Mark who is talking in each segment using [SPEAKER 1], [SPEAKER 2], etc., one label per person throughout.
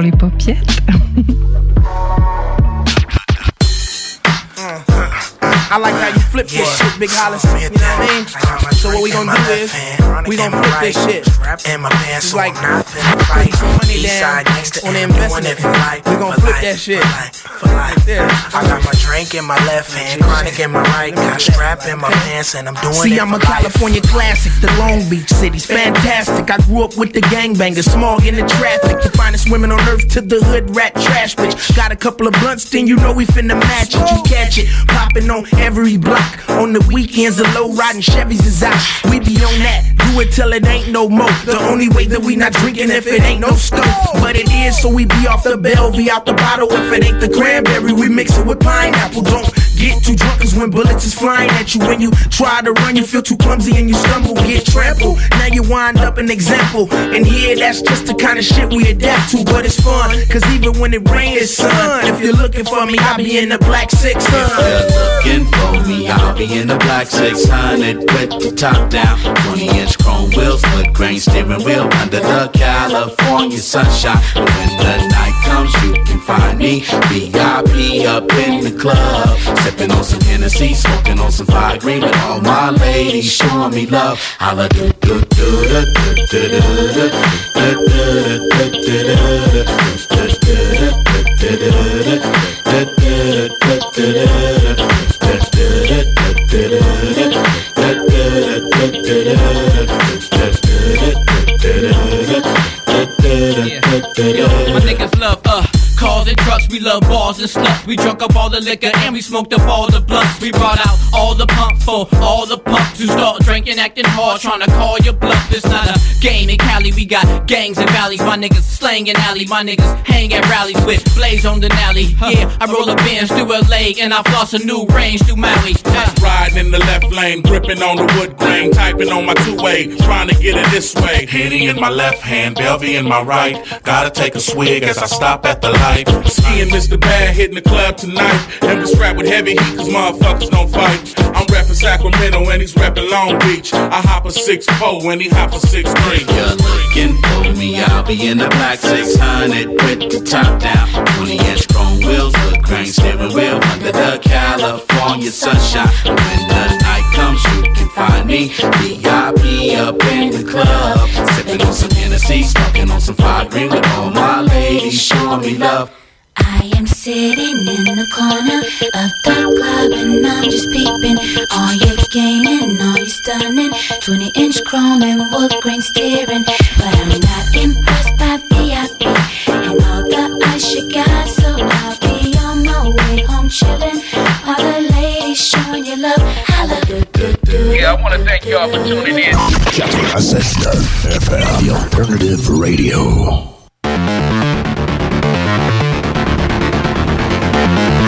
[SPEAKER 1] les paupiètes.
[SPEAKER 2] I like how you flip this shit, Big Hollis. You know what I mean? So what we gonna do is we gonna flip this shit. It's like putting some money down on the investment. We gonna flip that shit.
[SPEAKER 3] I got my drink in my left hand, chronic in my right, got strap in my pants, and I'm doing
[SPEAKER 2] See,
[SPEAKER 3] it
[SPEAKER 2] See,
[SPEAKER 3] I'm
[SPEAKER 2] a. California classic, the Long Beach city's fantastic. I grew up with the gangbangers, smog in the traffic, the finest women on earth to the hood rat trash bitch. Got a couple of blunts, then you know we finna match it. You catch it, popping on every block. On the weekends, the low riding Chevys is out. We be on that, do it till it ain't no more. The only way that we not drinking if it ain't no stove. But it is, so we be off the Bellevue out the bottle. If it ain't the cranberry, we mix it with pineapple. Don't get too drunk, cause when bullets is flying at you, when you try to run, you feel too clumsy and you stumble, get trampled. Now you wind up an example. And here, that's just the kind of shit we adapt to, but it's fun. Cause even when it rains, it's sun. If you're looking for me, I'll be in the black six,
[SPEAKER 4] If you're looking for me, I'll be in the black 600 with the top down. 20 inch chrome wheels, wood grain steering wheel under the California sunshine. When the night comes, you can find me VIP up in the club. Sipping on some Hennessy, smoking on some fire green with all my ladies showing me love. Holla do do do do do do do do do do do do
[SPEAKER 5] My niggas love uh cars and trucks, we love bars and sluts. We drunk up all the liquor and we smoked up all the blunts. We brought out all the pump for all the punks who start drinking, acting hard, trying to call your bluff. It's not a game in Cali. We got gangs and valleys. My niggas slang in alley. My niggas hang at rallies with blaze on the alley. Yeah, I roll a Benz through a lake and I floss a new range through Maui. Uh,
[SPEAKER 6] Riding in the left lane, gripping on the wood grain, typing on my two-way, trying to get it this way. Henny in my left hand, Belvy in my right. Gotta take a swig as I stop at the light. Ski and Mr. Bad hitting the club tonight, and we strap with heavy heat 'cause motherfuckers don't fight. I'm rapping Sacramento and he's rapping Long Beach. I hop a six four and he hop a six three.
[SPEAKER 4] you're looking for me, I'll be in the black 600 with the top down. 20 inch chrome wheels, wood grain steering wheel under the California sunshine. When the night comes, you can find me VIP up in the club. Sipping on some Hennessy, smoking on some fire green with all my ladies showing me love.
[SPEAKER 7] I am sitting in the corner of the club and I'm just peeping. All you gaming, all you stunning. 20 inch chrome and wood grain steering. But I'm not impressed by VIP and all the ice you got. So I'll be on my way home chilling. All the ladies showing you love. Holla.
[SPEAKER 8] Yeah, I want to thank y'all for tuning in.
[SPEAKER 9] 96 FM, the alternative radio.
[SPEAKER 10] Thank you.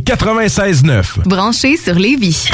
[SPEAKER 11] CJMD 96.9.
[SPEAKER 12] Branché sur Lévis.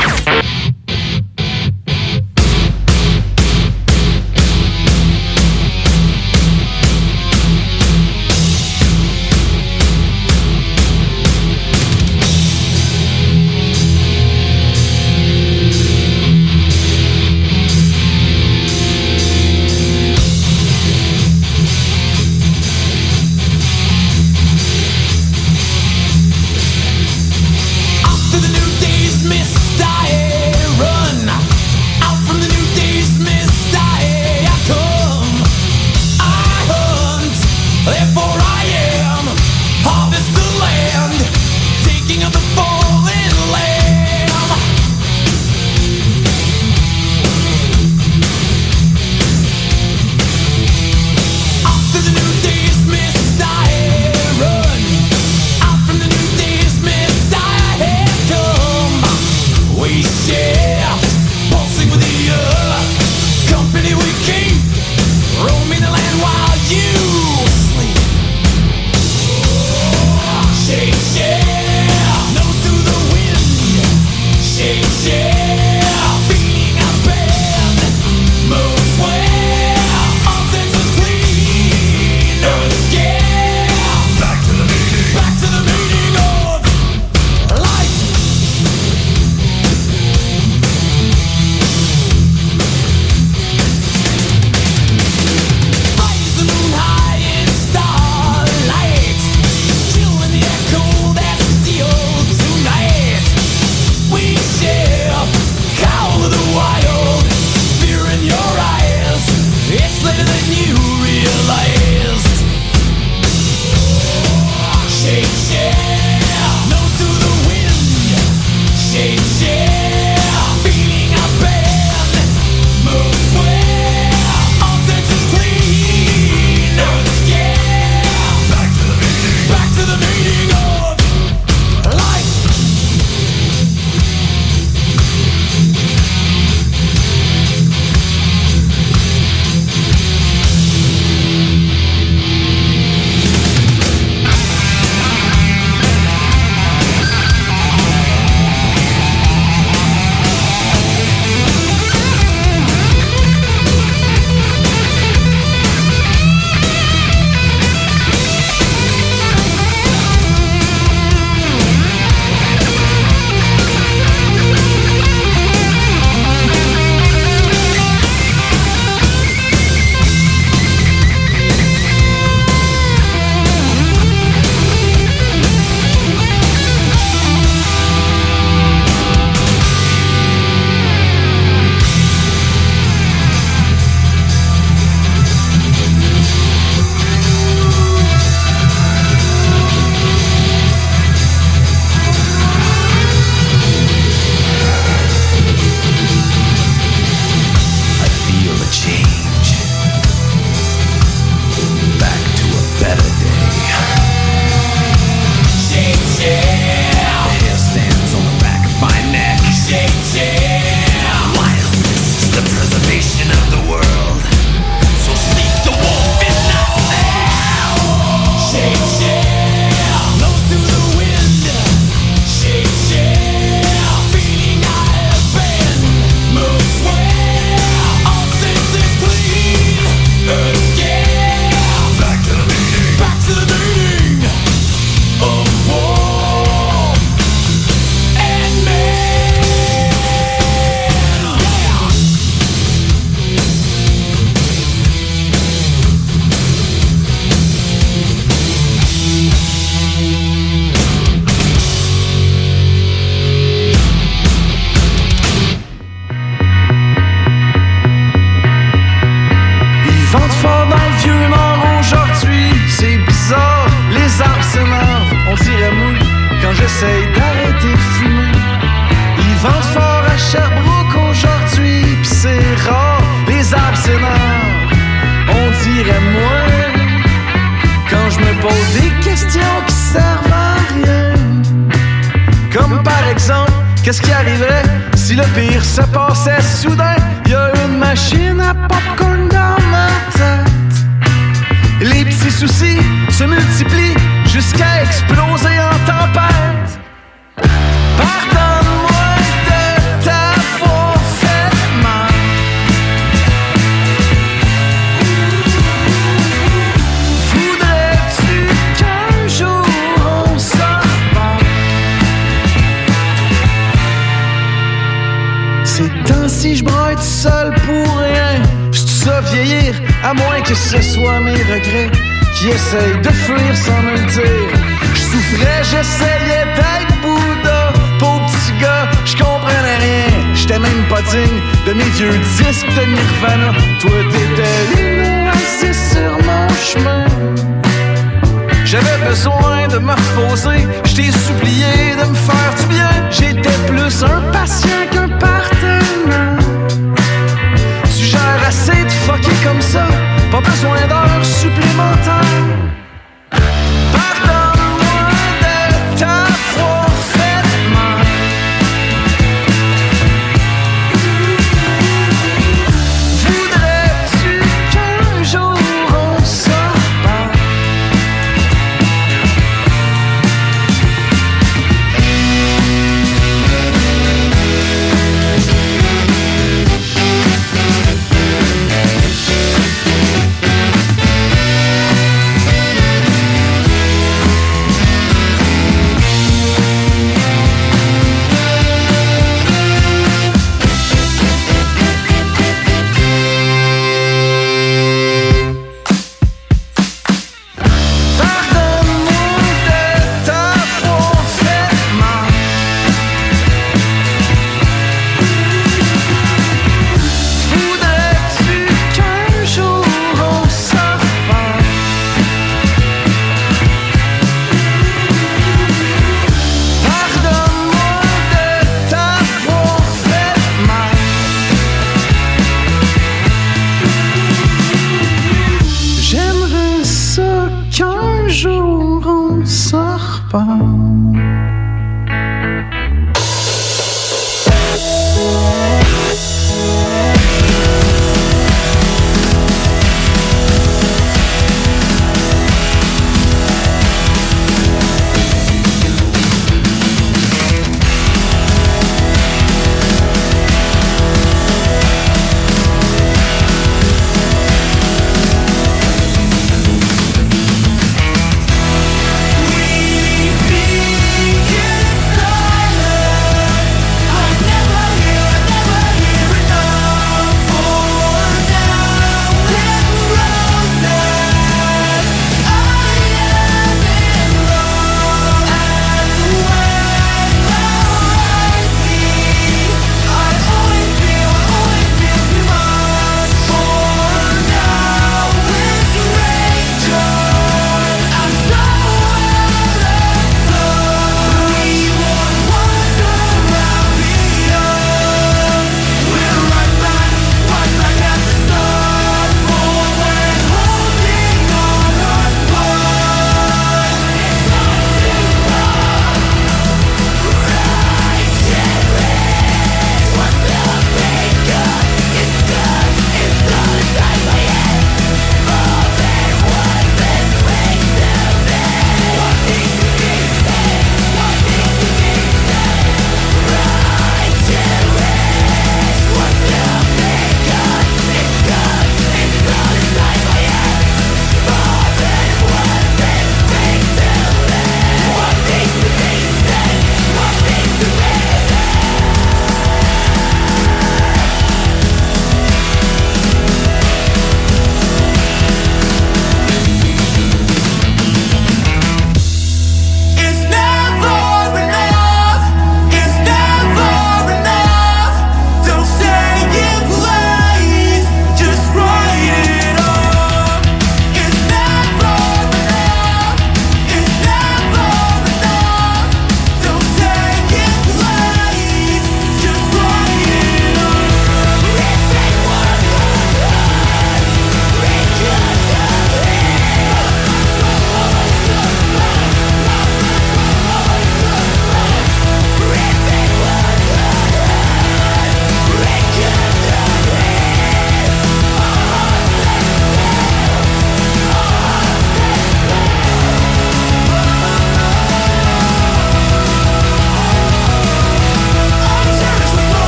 [SPEAKER 13] vieux disques de Nirvana. Toi, t'étais une assis sur mon chemin. J'avais besoin de me reposer, je t'ai supplié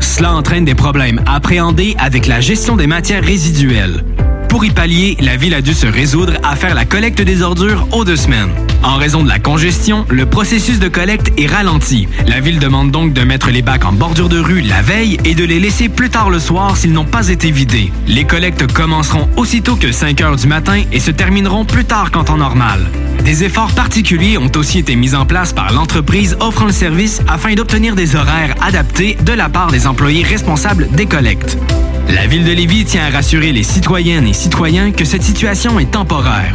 [SPEAKER 14] Cela entraîne des problèmes appréhendés avec la gestion des matières résiduelles. Pour y pallier, la ville a dû se résoudre à faire la collecte des ordures aux deux semaines. En raison de la congestion, le processus de collecte est ralenti. La ville demande donc de mettre les bacs en bordure de rue la veille et de les laisser plus tard le soir s'ils n'ont pas été vidés. Les collectes commenceront aussitôt que 5 heures du matin et se termineront plus tard qu'en temps normal. Des efforts particuliers ont aussi été mis en place par l'entreprise offrant le service afin d'obtenir des horaires adaptés de la part des employés responsables des collectes. La ville de Lévis tient à rassurer les citoyennes et citoyens que cette situation est temporaire.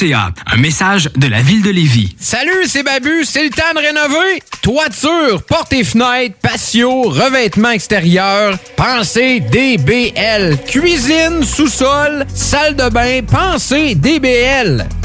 [SPEAKER 14] Un message de la ville de Lévis.
[SPEAKER 15] Salut, c'est Babu, c'est le temps de rénover. Toiture, portes et fenêtres, patio, revêtement extérieur. Pensez DBL. Cuisine, sous-sol, salle de bain, pensez DBL.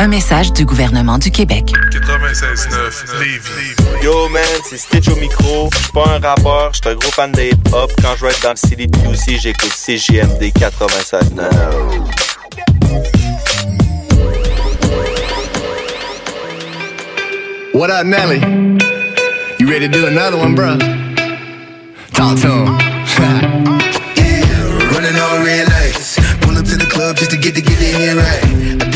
[SPEAKER 16] Un message du gouvernement du Québec.
[SPEAKER 17] 96.9 Lévis. Yo man, c'est Stitch au micro. Je suis pas un rappeur, je suis un gros fan de hip-hop. Quand je vais être dans le City aussi, j'écoute CJMD 96.9.
[SPEAKER 18] What up, Nelly? You ready to do another one, bro? Talk to him.
[SPEAKER 19] yeah, running all red lights. Pull up to the club just to get to get in here right.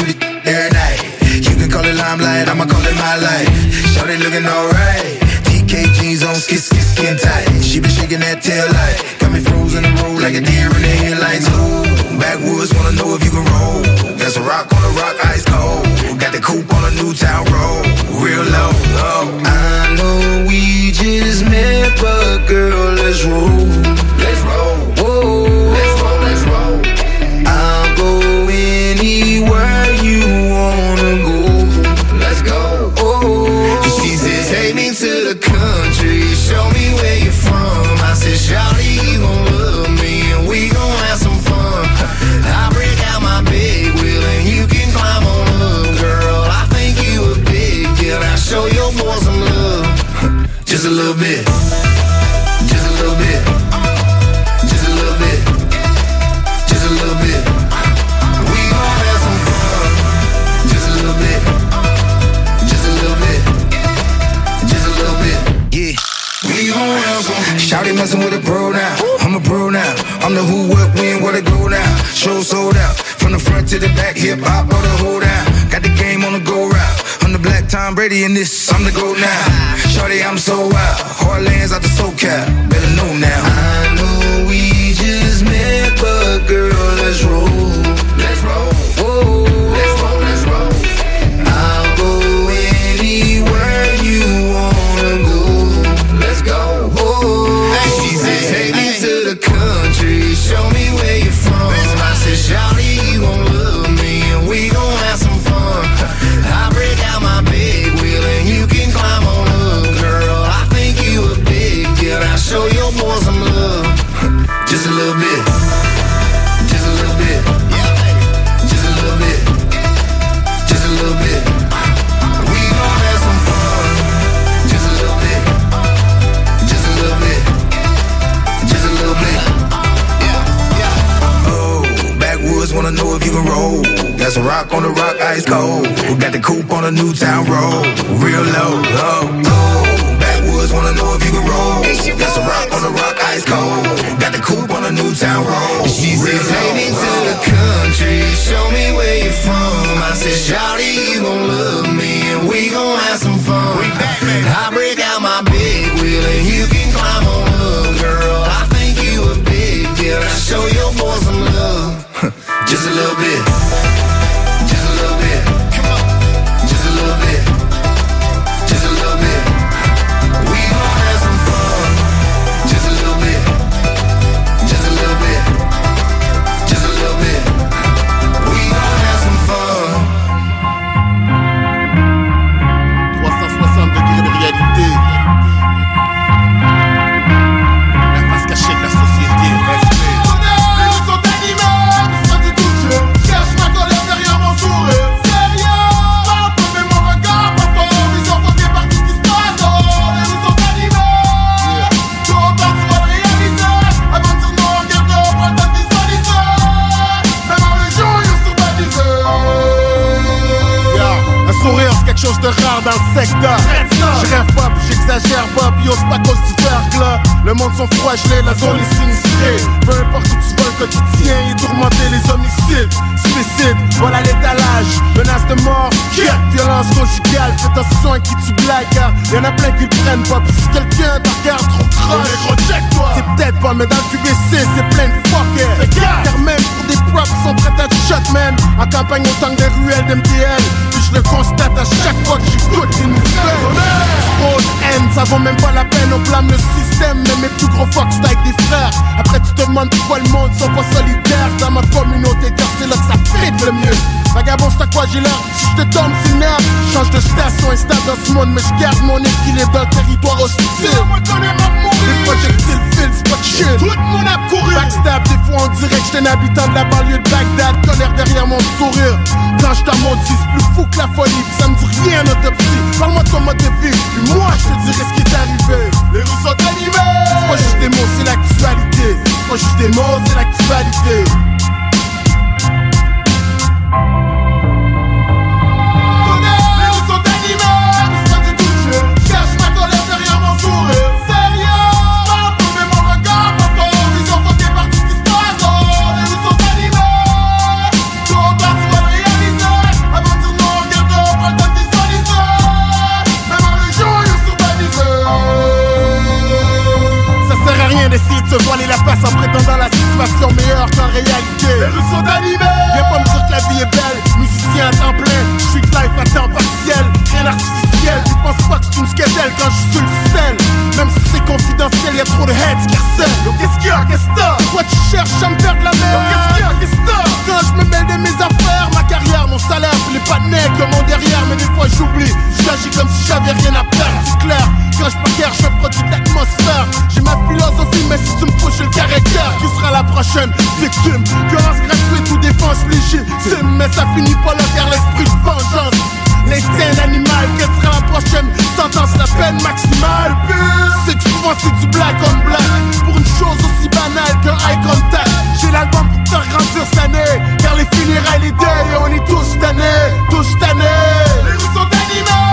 [SPEAKER 19] Limelight, I'ma call it my life. Shorty looking alright. TK jeans on, skis, skis, skin tight. She been shaking that tail light. Got me frozen and roll like a deer in the headlights. Ooh, backwoods wanna know if you can roll. Got some rock on the rock, ice cold. Got the coupe on a new town road, real low. Oh. I know we just met, but girl. Let's roll. A little bit, just a little bit, just a little bit, just a little bit. We gon' have some fun, just a little bit, just a little bit, just a little bit. Yeah. We gon' have some. Shouty messin' with a pro now. I'm a pro now. I'm the who, what, when, where to go now. Show sold out. From the front to the back, hip hop, all the hold down. Got the game on the go black Tom Brady in this, I'm the go now. Shorty, I'm so wild. Heartlands out the SoCal. Better know now. I know we just met, but girl, let's roll. Let's roll. Got some rock on the rock, ice cold. We got the coupe on the new town road, real low. Oh, oh, backwoods wanna know if you can roll. Got some rock on the rock, ice cold. Got the coupe on the new town road. She said, take me to the country, show me where you're from. I said, Shawty, you gon' love me, and we gon' have some fun. I break out my big wheel, and you can climb on up, girl. I think you a big deal. Now show your boy some love, just a little bit.
[SPEAKER 20] Quelque chose de rare dans le secteur. Je rêve pas, puis j'exagère pas, puis c'est pas cause du verglas. Le monde sont froid gelé, la zone est sinistrée. Peu importe où tu vas, le quotidien est tourmenté, les homicides, suicides, voilà l'étalage, menace de mort, yeah. violence conjugale, fais attention à qui tu blagues, car y'en a plein qui le prennent pas, puis si quelqu'un te regarde trop croche, c'est peut-être pas, mais dans le QBC, c'est plein de fuckers. Car même pour des props, sont prêts à te shot, man. En campagne, autant que des ruelles d'MTL, je le constate à chaque fois que une nouvelle. Trop de haine, ça vaut même pas la peine, on blâme le système, mais mes plus gros c'est avec des frères. Après, tu te demandes pourquoi le monde sont pas solidaires dans ma communauté, car c'est là que ça fit le mieux. Vagabond, c'est à quoi j'ai l'air Si je te tombe, c'est merde. Change de station, instable dans ce monde, mais je garde mon équilibre dans le territoire hostile. Les projectiles filent, c'est pas de shit. Tout le monde a couru. Backstab, des fois on dirait que j'étais un habitant de la banlieue de Bagdad. Colère derrière mon sourire. Quand je t'amortis, c'est plus fou que la folie. Ça me dit rien autopsie. Parle-moi de ton mode de vie. Puis moi, je te dirai ce qui est arrivé. Les rues sont animées. C'est pas juste des mots, c'est l'actualité. C'est pas juste des mots, c'est l'actualité. Se voiler la face en prétendant la situation meilleure qu'en réalité. Les rues sont animées. Viens pas me dire que la vie est belle, musicien à temps plein, street life à temps partiel, rien d'artificiel. Tu penses pas que c'est une skedelle quand je suis le sel. Même si c'est confidentiel, y'a trop de heads qui harcèlent. Yo, qu'est-ce qu'il y a, qu'est-ce que t'as? Toi tu cherches à me faire de la merde. Qu'est-ce qu'il y a, qu'est-ce que t'as? Quand je me mêle de mes affaires, ma carrière, mon salaire, puis les panneaux que mon derrière, mais des fois j'oublie. J'agis comme si j'avais rien à perdre, c'est clair. Quand je préfère, je produis de l'atmosphère. J'ai ma philosophie, mais si tu me j'ai le caractère. Qui sera la prochaine victime Violence gratuite ou défense légitime. Mais ça finit pas là, car l'esprit de vengeance. L'instinct animal, quelle sera la prochaine sentence, la peine maximale? C'est que souvent c'est du black on black Pour une chose aussi banale qu'un eye contact. J'ai l'album pour faire grandir cette année Car les funérailles, les deuils, on est tous tannés Tous tannés. Les sont animées,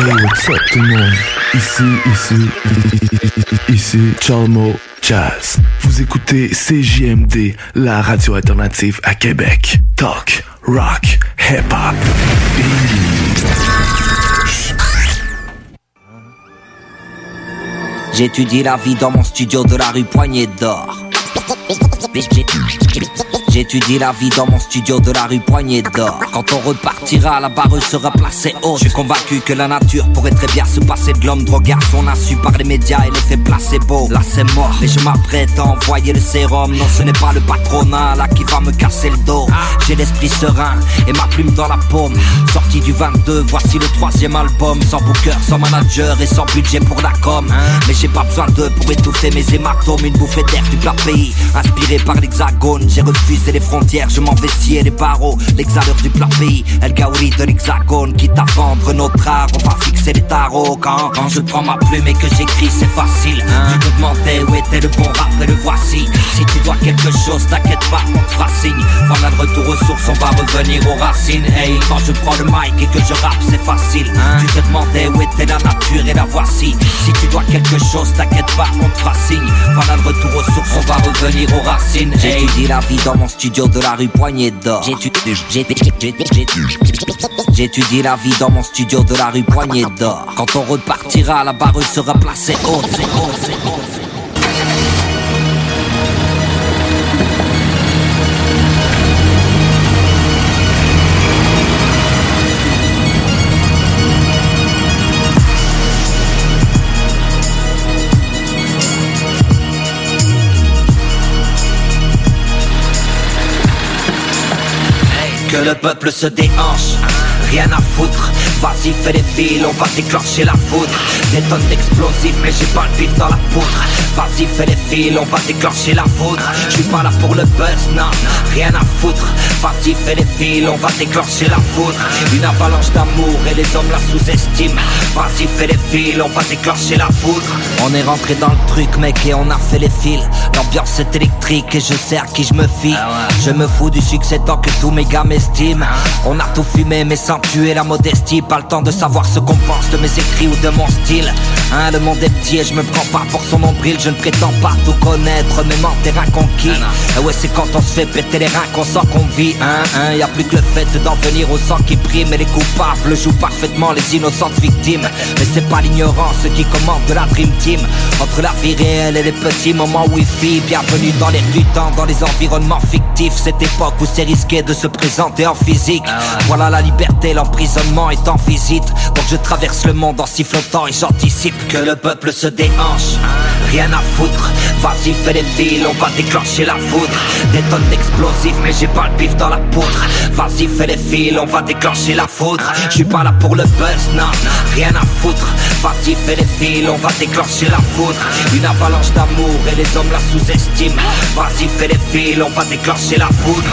[SPEAKER 21] Hey, what's up tout le monde? Ici, ici, ici, Chalmo Jazz. Vous écoutez CJMD, la radio alternative à Québec. Talk, rock, hip-hop.
[SPEAKER 22] J'étudie la vie dans mon studio de la rue Poignée d'Or. J'étudie la vie dans mon studio de la rue Poignée d'Or. Quand on repartira, la barre sera placée haute. Je suis convaincu que la nature pourrait très bien se passer de l'homme drogué à son insu par les médias et l'effet placebo. Là c'est mort, mais je m'apprête à envoyer le sérum. Non, ce n'est pas le patronat là qui va me casser le dos. J'ai l'esprit serein et ma plume dans la paume. Sorti du 22, voici le troisième album. Sans booker, sans manager et sans budget pour la com. Mais j'ai pas besoin d'eux pour étouffer mes hématomes. Une bouffée d'air du plat pays. Inspiré par l'hexagone, j'ai refusé les frontières. Je m'en vais scier les barreaux. L'exhaleur du plat pays. El Gaouri de l'hexagone. Quitte à vendre notre art, on va fixer les tarots. Quand, quand je prends ma plume et que j'écris, c'est facile. Tu te demandais où était le bon rap et le voici. Si tu dois quelque chose, t'inquiète pas, on te fera signe. Voilà retour aux sources, on va revenir aux racines. Hey, quand je prends le mic et que je rappe, c'est facile. Tu te demandais où était la nature et la voici. Si tu dois quelque chose, t'inquiète pas, on te fera signe. Voilà retour aux sources, on va revenir aux racines. J'étudie la vie dans mon studio de la rue Poignée d'Or. J'étudie la vie dans mon studio de la rue Poignée d'Or. Quand on repartira, la barre sera placée haute. Que le peuple se déhanche, rien à foutre. Vas-y, fais les fils, on va déclencher la foudre. Des tonnes d'explosifs, mais j'ai pas le bif dans la poudre. Vas-y, fais les fils, on va déclencher la foudre. Je suis pas là pour le buzz, non, rien à foutre. Vas-y, fais les fils, on va déclencher la foudre. Une avalanche d'amour et les hommes la sous-estiment. Vas-y, fais les fils, on va déclencher la foudre. On est rentré dans le truc, mec, et on a fait les fils. L'ambiance est électrique et je sais à qui je me fie. Je me fous du succès tant que tous mes gars m'estiment. On a tout fumé, mais sans tuer la modestie. Pas le temps de savoir ce qu'on pense de mes écrits ou de mon style. Hein, le monde est petit et je me prends pas pour son nombril. Je ne prétends pas tout connaître, mais mon terrain conquis. Ah ouais, c'est quand on se fait péter les reins qu'on sent qu'on vit. Hein, hein, y a plus que le fait d'en venir au sang qui prime. Et les coupables jouent parfaitement les innocentes victimes. Mais c'est pas l'ignorance qui commande de la Dream Team. Entre la vie réelle et les petits moments wifi. Bienvenue dans l'air du temps, dans les environnements fictifs. Cette époque où c'est risqué de se présenter en physique. Voilà la liberté, l'emprisonnement est en visite. Donc je traverse le monde en sifflotant et j'anticipe que le peuple se déhanche. Rien à foutre, vas-y fais les fils, on va déclencher la foudre. Des tonnes d'explosifs, mais j'ai pas le pif dans la poudre. Vas-y fais les fils, on va déclencher la foudre. Je pas là pour le buzz, non, rien à foutre. Vas-y fais les fils, on va déclencher la foudre. Une avalanche d'amour et les hommes la sous-estiment. Vas-y fais les fils, on va déclencher la foudre.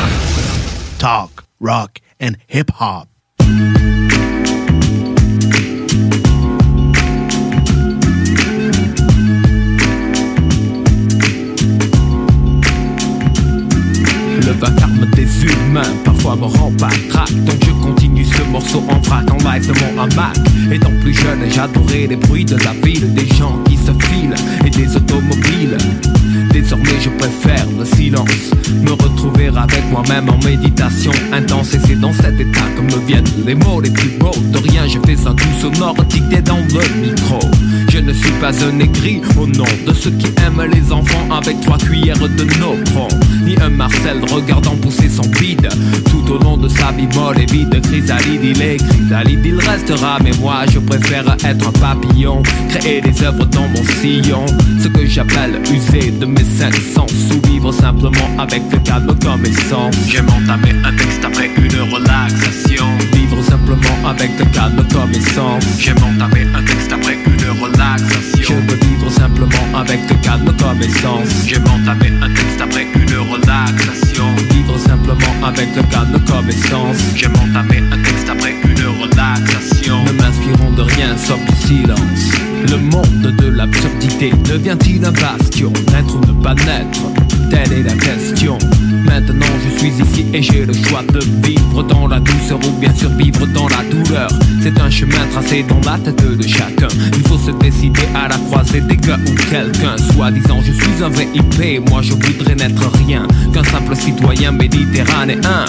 [SPEAKER 20] Talk, rock, and hip hop.
[SPEAKER 23] Parfois me rend pas crack Donc je continue ce morceau en vrac en live de mon hamac. Étant plus jeune j'adorais les bruits de la ville Des gens qui se filent et des automobiles. Désormais je préfère le silence Me retrouver avec moi-même en méditation intense. Et c'est dans cet état que me viennent les mots les plus beaux. De rien je fais un doux sonore dicté dans le micro Je ne suis pas un aigri. Au nom de ceux qui aiment les enfants Avec trois cuillères de nopron. Ni un Marcel regardant pousser son bide. Tout au long de sa vie molle et vide Chrysalide il est chrysalide. Il restera Mais moi je préfère être un papillon. Créer des œuvres dans mon sillon. Ce que j'appelle user de mes cinq sens. Ou vivre simplement avec le calme comme essence. J'aime entamer un texte après une relaxation. Vivre simplement avec le calme comme essence. J'aime entamer un texte après une relaxation Je veux vivre simplement avec le calme comme essence. J'aime entamer un texte après une relaxation. Vivre simplement avec le calme comme essence. J'aime entamer un texte après une relaxation. Ne m'inspirons de rien sauf du silence. Le monde de l'absurdité devient-il un bastion. Naître ou ne pas naître Telle est la question Maintenant je suis ici et j'ai le choix de vivre dans la douceur ou bien survivre dans la douleur. C'est un chemin tracé dans la tête de chacun. Il faut se décider à la croisée des gars ou quelqu'un. Soit disant je suis un VIP, moi je voudrais n'être rien Qu'un simple citoyen méditerranéen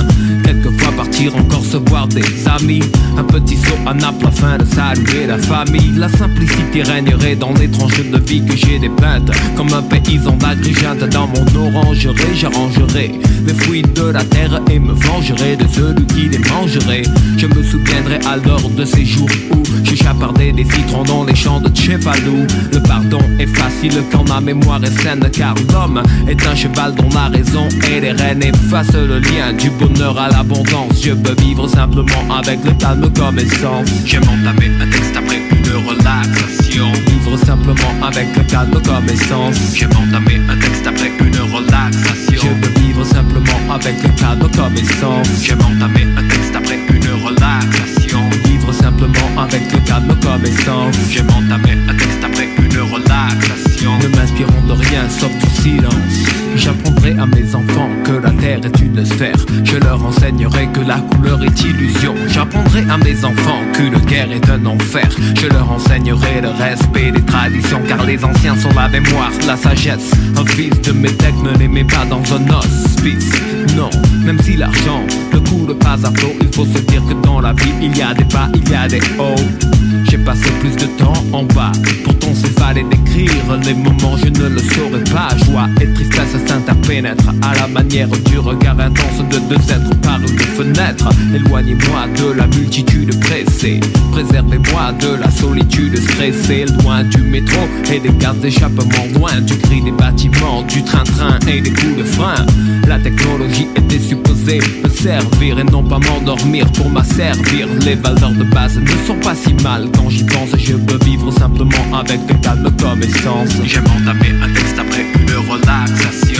[SPEAKER 23] partir encore se voir des amis. Un petit saut à Naples afin de saluer la famille. La simplicité régnerait dans l'étrange de vie que j'ai dépeinte. Comme un paysan d'Agrigente dans mon orangerie J'arrangerai les fruits de la terre et me vengerai de celui qui les mangerait. Je me souviendrai alors de ces jours où je chapardais des citrons dans les champs de Tchefalou Le pardon est facile quand ma mémoire est saine Car l'homme est un cheval dont la raison et les rênes effacent le lien du bonheur à l'abondance Je peux vivre simplement avec le calme comme essence J'aime entamer un texte après une relaxation. Vivre simplement avec le calme comme essence J'aime entamer un texte après une relaxation. Je peux vivre simplement avec le calme comme essence J'aime entamer un texte après une relaxation. Vivre simplement avec le calme comme essence J'aime entamer un texte après une relaxation. Ne m'inspirons de rien sauf du silence J'apprendrai à mes enfants que la terre est une sphère. Je leur enseignerai que la couleur est illusion. J'apprendrai à mes enfants que le guerre est un enfer. Je leur enseignerai le respect des traditions Car les anciens sont la mémoire, la sagesse. Un fils de métèque ne les met pas dans un hospice. Non, même si l'argent ne coule pas à flot Il faut se dire que dans la vie il y a des bas, il y a des hauts. J'ai passé plus de temps en bas. Pourtant s'il fallait décrire les moments je ne le saurais pas. Joie et tristesse s'interpénètrent À la manière du regard intense de deux êtres par une fenêtre Éloignez-moi de la multitude pressée. Préservez-moi de la solitude stressée. Loin du métro et des gaz d'échappement. Loin du cri des bâtiments, du train-train et des coups de frein. La technologie était supposée me servir et non pas m'endormir pour m'asservir. Les valeurs de base ne sont pas si mal. Quand j'y pense Je peux vivre simplement avec le calme comme essence. J'aime entamer un texte après une relaxation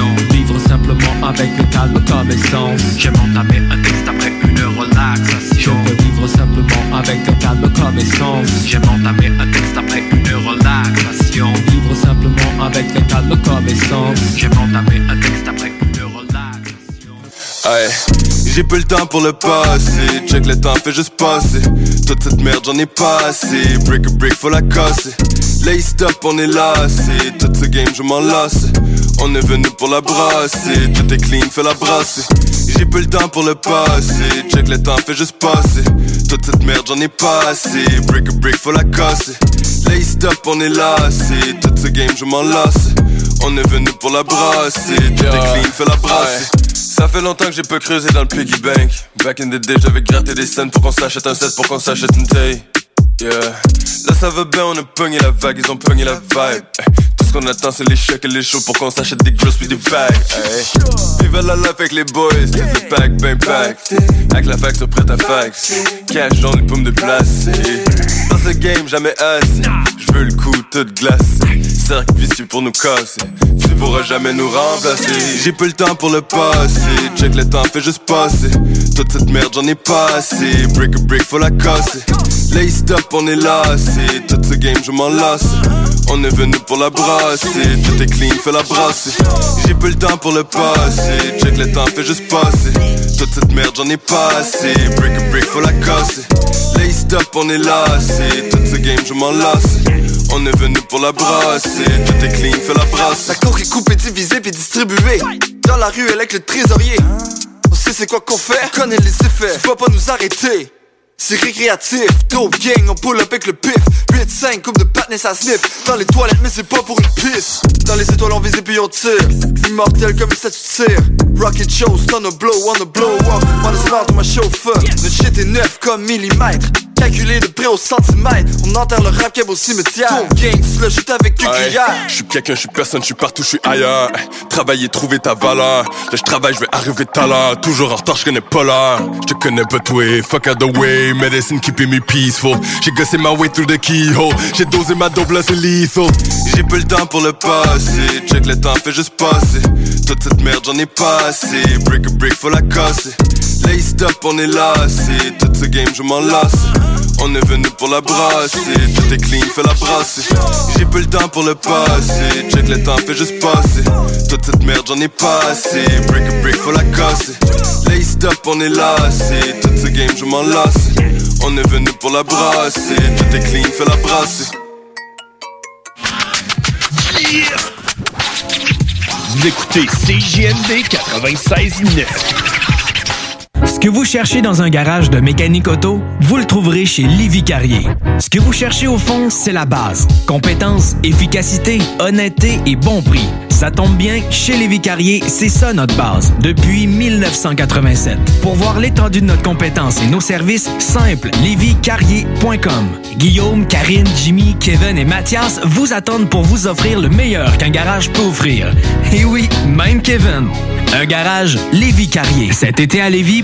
[SPEAKER 23] Vivre simplement avec le calme comme essence J'aime entamer un texte après une relaxation Je peux vivre simplement avec le calme comme essence J'aime entamer un texte après une relaxation Vivre simplement avec le calme comme essence J'aime entamer un texte après une relaxation
[SPEAKER 18] Ouais.
[SPEAKER 24] J'ai pas le temps pour le passé. Check le temps, fait juste passer. Toute cette merde, j'en ai pas assez. Break a break, faut la casser. Lay stop, on est lassé. Toute ce game, je m'en lasse. On est venu pour la brasser. Tout est clean, fais la brasser. J'ai pas le temps pour le passé. Check le temps, fait juste passer. Toute cette merde, j'en ai pas assez. Break a break, faut la casser. Lay stop, on est lassé. Tout ce game, je m'en lasse. On est venu pour la brasser. Tout est clean, fais la brasser. Ça fait longtemps que j'ai pas creusé dans le piggy bank. Back in the day, j'avais gratté des scènes pour qu'on s'achète un set, pour qu'on s'achète une taille. Yeah. Là ça va bien, on a pogné la vague, ils ont pogné la vibe. Ce qu'on attend c'est les chèques et les shows pour qu'on s'achète des grosses puis des bags. Vive la life avec les boys, tout le pack, ben pack. Avec la facture prête à fax. Cash dans les paumes de place. Dans ce game, jamais assez. Je veux le coup tout glacé. Cercle vicieux pour nous casser. Tu pourras jamais nous remplacer. J'ai pas le temps pour le passé. Check le temps, fait juste passer. Toute cette merde, j'en ai pas assez. Break a break, faut la casser. Lay stop, on est lassé. Toute ce game, je m'en lasse. On est venu pour la brasser. Tout est clean, fais la brasser. J'ai pas le temps pour le passé. Check le temps, fait juste passer. Toute cette merde, j'en ai pas assez. Break a break, faut la casser. Lay stop, on est lassé. Toute ce game, je m'en lasse. On est venu pour la brasser. Tout est clean, fais la brasse.
[SPEAKER 25] La coke est coupée, divisée puis distribuée. Dans la rue, elle avec le trésorier. On sait c'est quoi qu'on fait, on connaît les effets. Vas pas nous arrêter. C'est récréatif, dope gang, on pull up avec le pif. 8-5, coupe de patness à sniff Dans les toilettes, mais c'est pas pour une pisse. Dans les étoiles, on vise et puis on tire. Immortel comme ça tu tires Rocket show, stun a blow, on a blow up. On a smart, ma chauffeur. Notre shit est neuf comme millimètre Calculé de près au centimètre On enterre le rap au cimetière Ton gang, tu le shoot avec cuillère
[SPEAKER 24] Je suis quelqu'un, je suis personne, je suis partout, je suis ailleurs. Travailler, trouver ta valeur. Là, je travaille, je vais arriver l'heure. Toujours en retard, je connais pas l'heure. Je te connais pas toi, fuck out the way. Medicine keeping me peaceful. J'ai gossé ma way through the keyhole. J'ai dosé ma dope, là c'est lethal. J'ai pas le temps pour le passé. Check le temps, fait juste passer. Toute cette merde, j'en ai pas assez. Break a break, faut la casser. Lay stop, on est lassé. Toute ce game, je m'en lasse. On est venu pour la brasser. Tout est clean, fais la brasser. J'ai pas le temps pour le passer. Check le temps, fait juste passer. Toute cette merde, j'en ai pas assez. Break a break, faut la casser. Lay stop, on est lassé. Toute ce game, je m'en lasse. On est venu pour la brasser. Tout est clean, fais la brasser.
[SPEAKER 26] Vous écoutez CJMD 96.9.
[SPEAKER 14] Ce que vous cherchez dans un garage de mécanique auto, vous le trouverez chez Livy Carrier. Ce que vous cherchez au fond, c'est la base. Compétence, efficacité, honnêteté et bon prix. Ça tombe bien, chez Lévi Carrier, c'est ça notre base, depuis 1987. Pour voir l'étendue de notre compétence et nos services, simple, lévicarrier.com. Guillaume, Karine, Jimmy, Kevin et Mathias vous attendent pour vous offrir le meilleur qu'un garage peut offrir. Et oui, même Kevin. Un garage Lévi Carrier. Cet été à Lévis,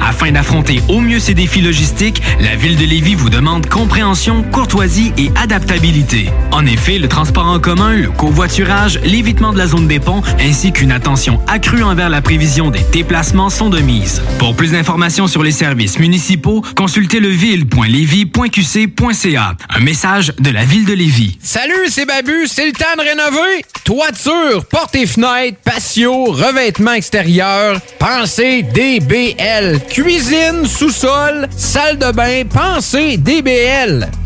[SPEAKER 14] Afin d'affronter au mieux ces défis logistiques, la ville de Lévis vous demande compréhension, courtoisie et adaptabilité. En effet, le transport en commun, le covoiturage, l'évitement de la zone des ponts ainsi qu'une attention accrue envers la prévision des déplacements sont de mise. Pour plus d'informations sur les services municipaux, consultez leville.lévis.qc.ca. Un message de la ville de Lévis.
[SPEAKER 15] Salut, c'est Babu, c'est le temps de rénover. Toiture, portes et fenêtres, patio, revêtement extérieur. Pensez DBL. Cuisine, sous-sol, salle de bain, pensez DBL.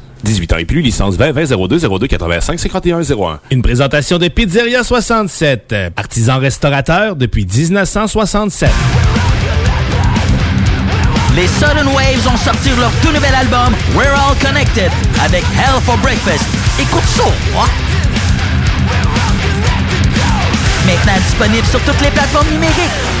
[SPEAKER 27] 18 ans et plus, licence 20 20 02 02 85 51 01.
[SPEAKER 28] Une présentation de Pizzeria 67, artisan restaurateur depuis 1967.
[SPEAKER 22] Les Sudden Waves ont sorti leur tout nouvel album We're All Connected avec Hell for Breakfast. Écoute ça, moi. Maintenant disponible sur toutes les plateformes numériques.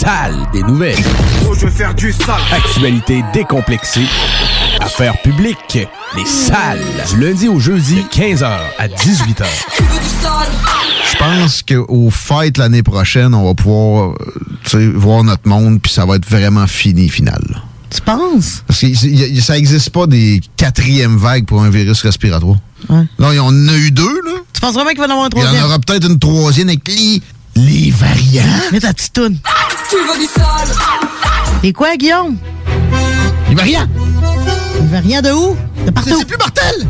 [SPEAKER 28] Salles des nouvelles.
[SPEAKER 29] je vais faire du sale.
[SPEAKER 28] Actualité décomplexée. Affaires publiques. Les salles. Du lundi au jeudi, 15h à 18h.
[SPEAKER 30] Je pense qu'au fêtes l'année prochaine, on va pouvoir euh, tu sais, voir notre monde, puis ça va être vraiment fini, final.
[SPEAKER 31] Tu penses?
[SPEAKER 30] Parce que y- y- ça n'existe pas des quatrièmes vagues pour un virus respiratoire.
[SPEAKER 31] Ouais.
[SPEAKER 30] Là, il y en a eu deux, là.
[SPEAKER 31] Tu penses vraiment qu'il va y en avoir un
[SPEAKER 30] Il y
[SPEAKER 31] troisième?
[SPEAKER 30] en aura peut-être une troisième avec les, les variants.
[SPEAKER 31] Mets ta petite toune.
[SPEAKER 32] Tu veux du sol
[SPEAKER 31] Et quoi, Guillaume?
[SPEAKER 30] Les variants!
[SPEAKER 31] Il va rien de où? De partout.
[SPEAKER 30] C'est plus mortel!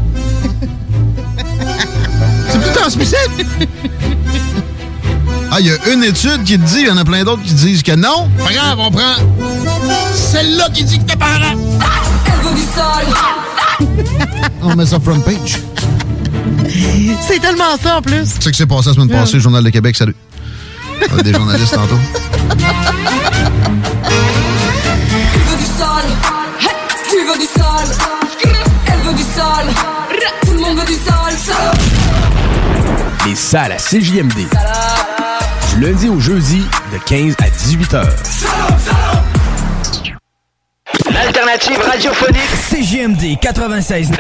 [SPEAKER 30] C'est plus transmissible! Ah, il y a une étude qui te dit, il y en a plein d'autres qui disent que non. Pas grave, on prend celle-là qui dit que t'es parent.
[SPEAKER 32] Elle veut du sol
[SPEAKER 30] On met ça front page.
[SPEAKER 31] C'est tellement ça, en plus.
[SPEAKER 30] Tu sais ce qui s'est passé la semaine passée, le Journal de Québec, salut. On a des journalistes tantôt.
[SPEAKER 32] Tu veux du sol Tu veux du sol Elle veut du sol Tout le monde veut du sol sol.
[SPEAKER 28] Les salles à CJMD. Du lundi au jeudi, de 15 à 18h.
[SPEAKER 22] L'alternative radiophonique
[SPEAKER 14] CJMD 96.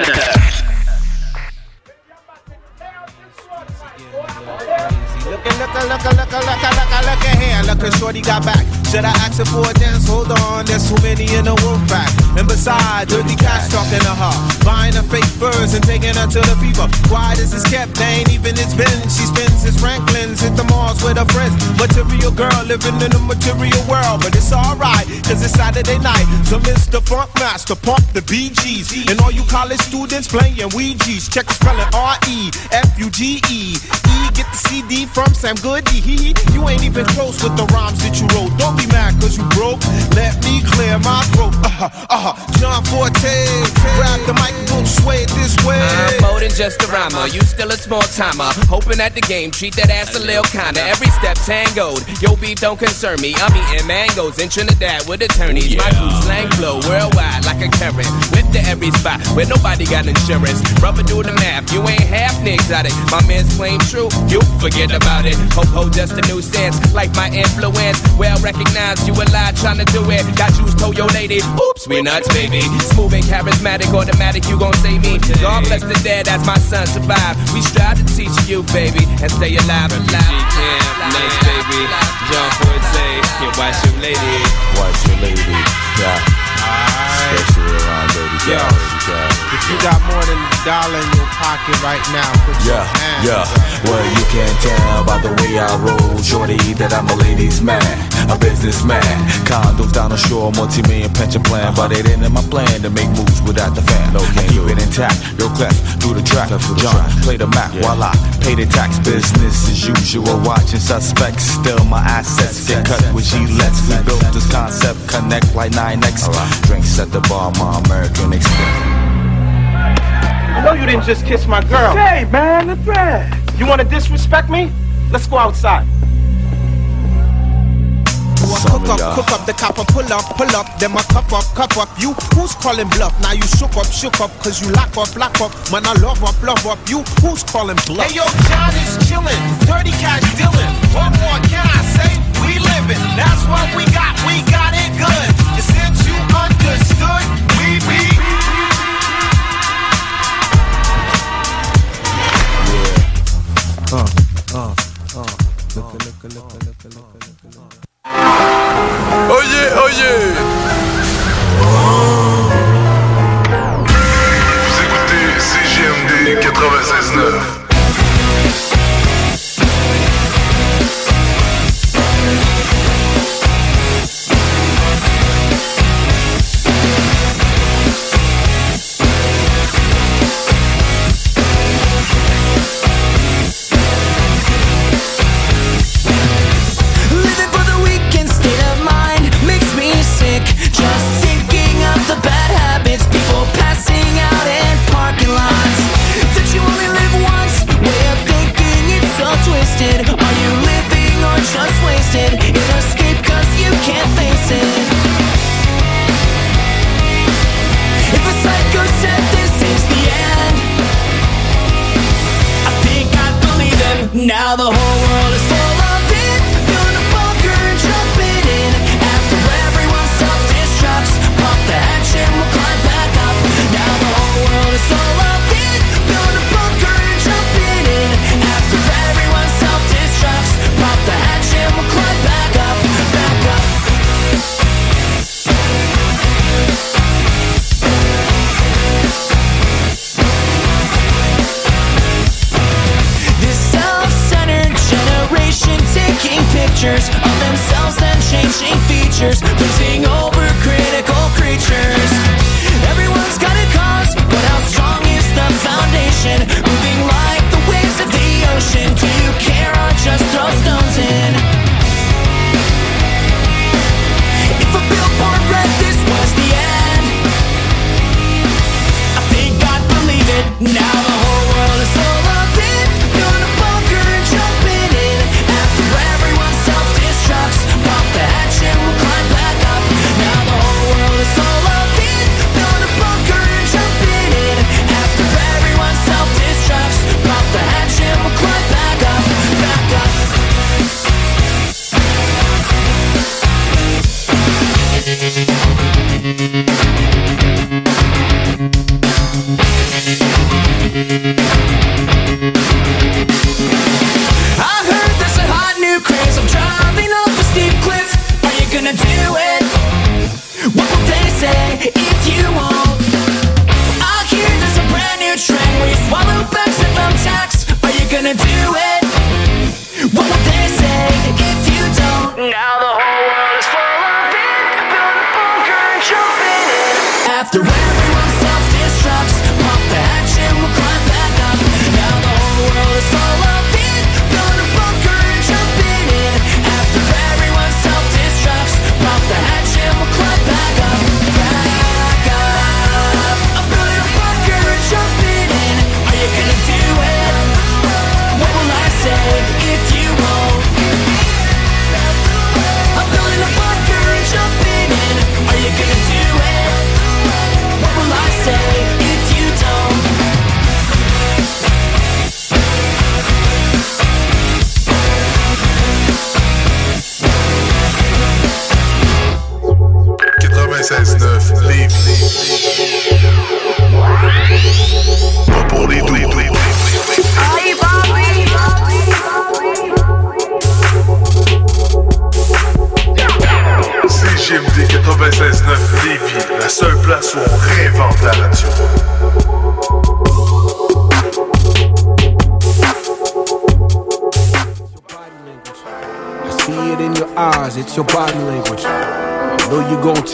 [SPEAKER 20] At, look at, look at, look at, at, at, at here. Look at Shorty got back. Should I ask her for a dance? Hold on, there's too many in the wolf pack. And besides, dirty cats talking to her. Buying her fake furs and taking her to the fever. Quiet as it's kept, they ain't even it's been. She spends his Franklin's, hit the malls with her friends. Material girl living in a material world. But it's alright, cause it's Saturday night. So Mr. Funk Master, pump the BGs. And all you college students playing Ouija's. Check the spelling R-E-F-U-G-E. E, get the CD from Sam Goody. You ain't even close with the rhymes that you wrote. Don't be mad cause you broke. Let me clear my throat. Uh-huh, uh-huh. John Forte. Grab the mic and do don't sway it this way.
[SPEAKER 33] I'm more than just a rhymer. You still a small timer. Hoping at the game, treat that ass a little kinda. Every step tangoed. Yo, beef don't concern me. I'm eating mangoes in Trinidad with attorneys. My crew slang flow worldwide like a current. Whip to every spot where nobody got insurance. Rubber do the math. You ain't half exotic. My man's claim true. You forget about it. Ho ho, just a new sense. Like my influence. Well recognized. You a lie trying to do it. Got you told your lady. Oops, we nuts, baby. Smooth and charismatic, automatic. You gon' say me. God bless the dead as my son survive. We strive to teach you, baby, and stay alive. alive. Nice baby. John Forte. Yeah, watch your lady.
[SPEAKER 34] Watch your lady. Yeah. Especially around baby
[SPEAKER 20] Yo,
[SPEAKER 34] girl.
[SPEAKER 20] If you got more than a dollar in your pocket right now, put your
[SPEAKER 21] Yeah,
[SPEAKER 20] hands
[SPEAKER 21] yeah.
[SPEAKER 20] up.
[SPEAKER 21] Well, you can tell by the way I roll, shorty, that I'm a ladies' man, a businessman. Condos down the shore, multi-million pension plan, but it ain't in my plan to make moves without the fan. No, I keep it intact. Yo, clap through the track. John, play the Mac while I pay the tax. Business as usual, watching suspects. Still, my assets get cut with Gillettes. We built this concept, connect like 9X. Drinks at the bar, my American Express.
[SPEAKER 35] I know you didn't just kiss my girl. Hey, man, that's right. You want to disrespect me? Let's go outside.
[SPEAKER 20] Cook up, cook up, the copper pull up, pull up, then my cup up, cup up. You who's calling bluff? Now you shook up, shook up, cause you lock up, lock up. Man, I love up, love up. You who's calling bluff? Hey yo, John is chillin', dirty cash dealin'. What more can I say? We livin', that's what we got. We got it good. And since you understood,
[SPEAKER 10] Oye, oye Vous écoutez CGMD 96.9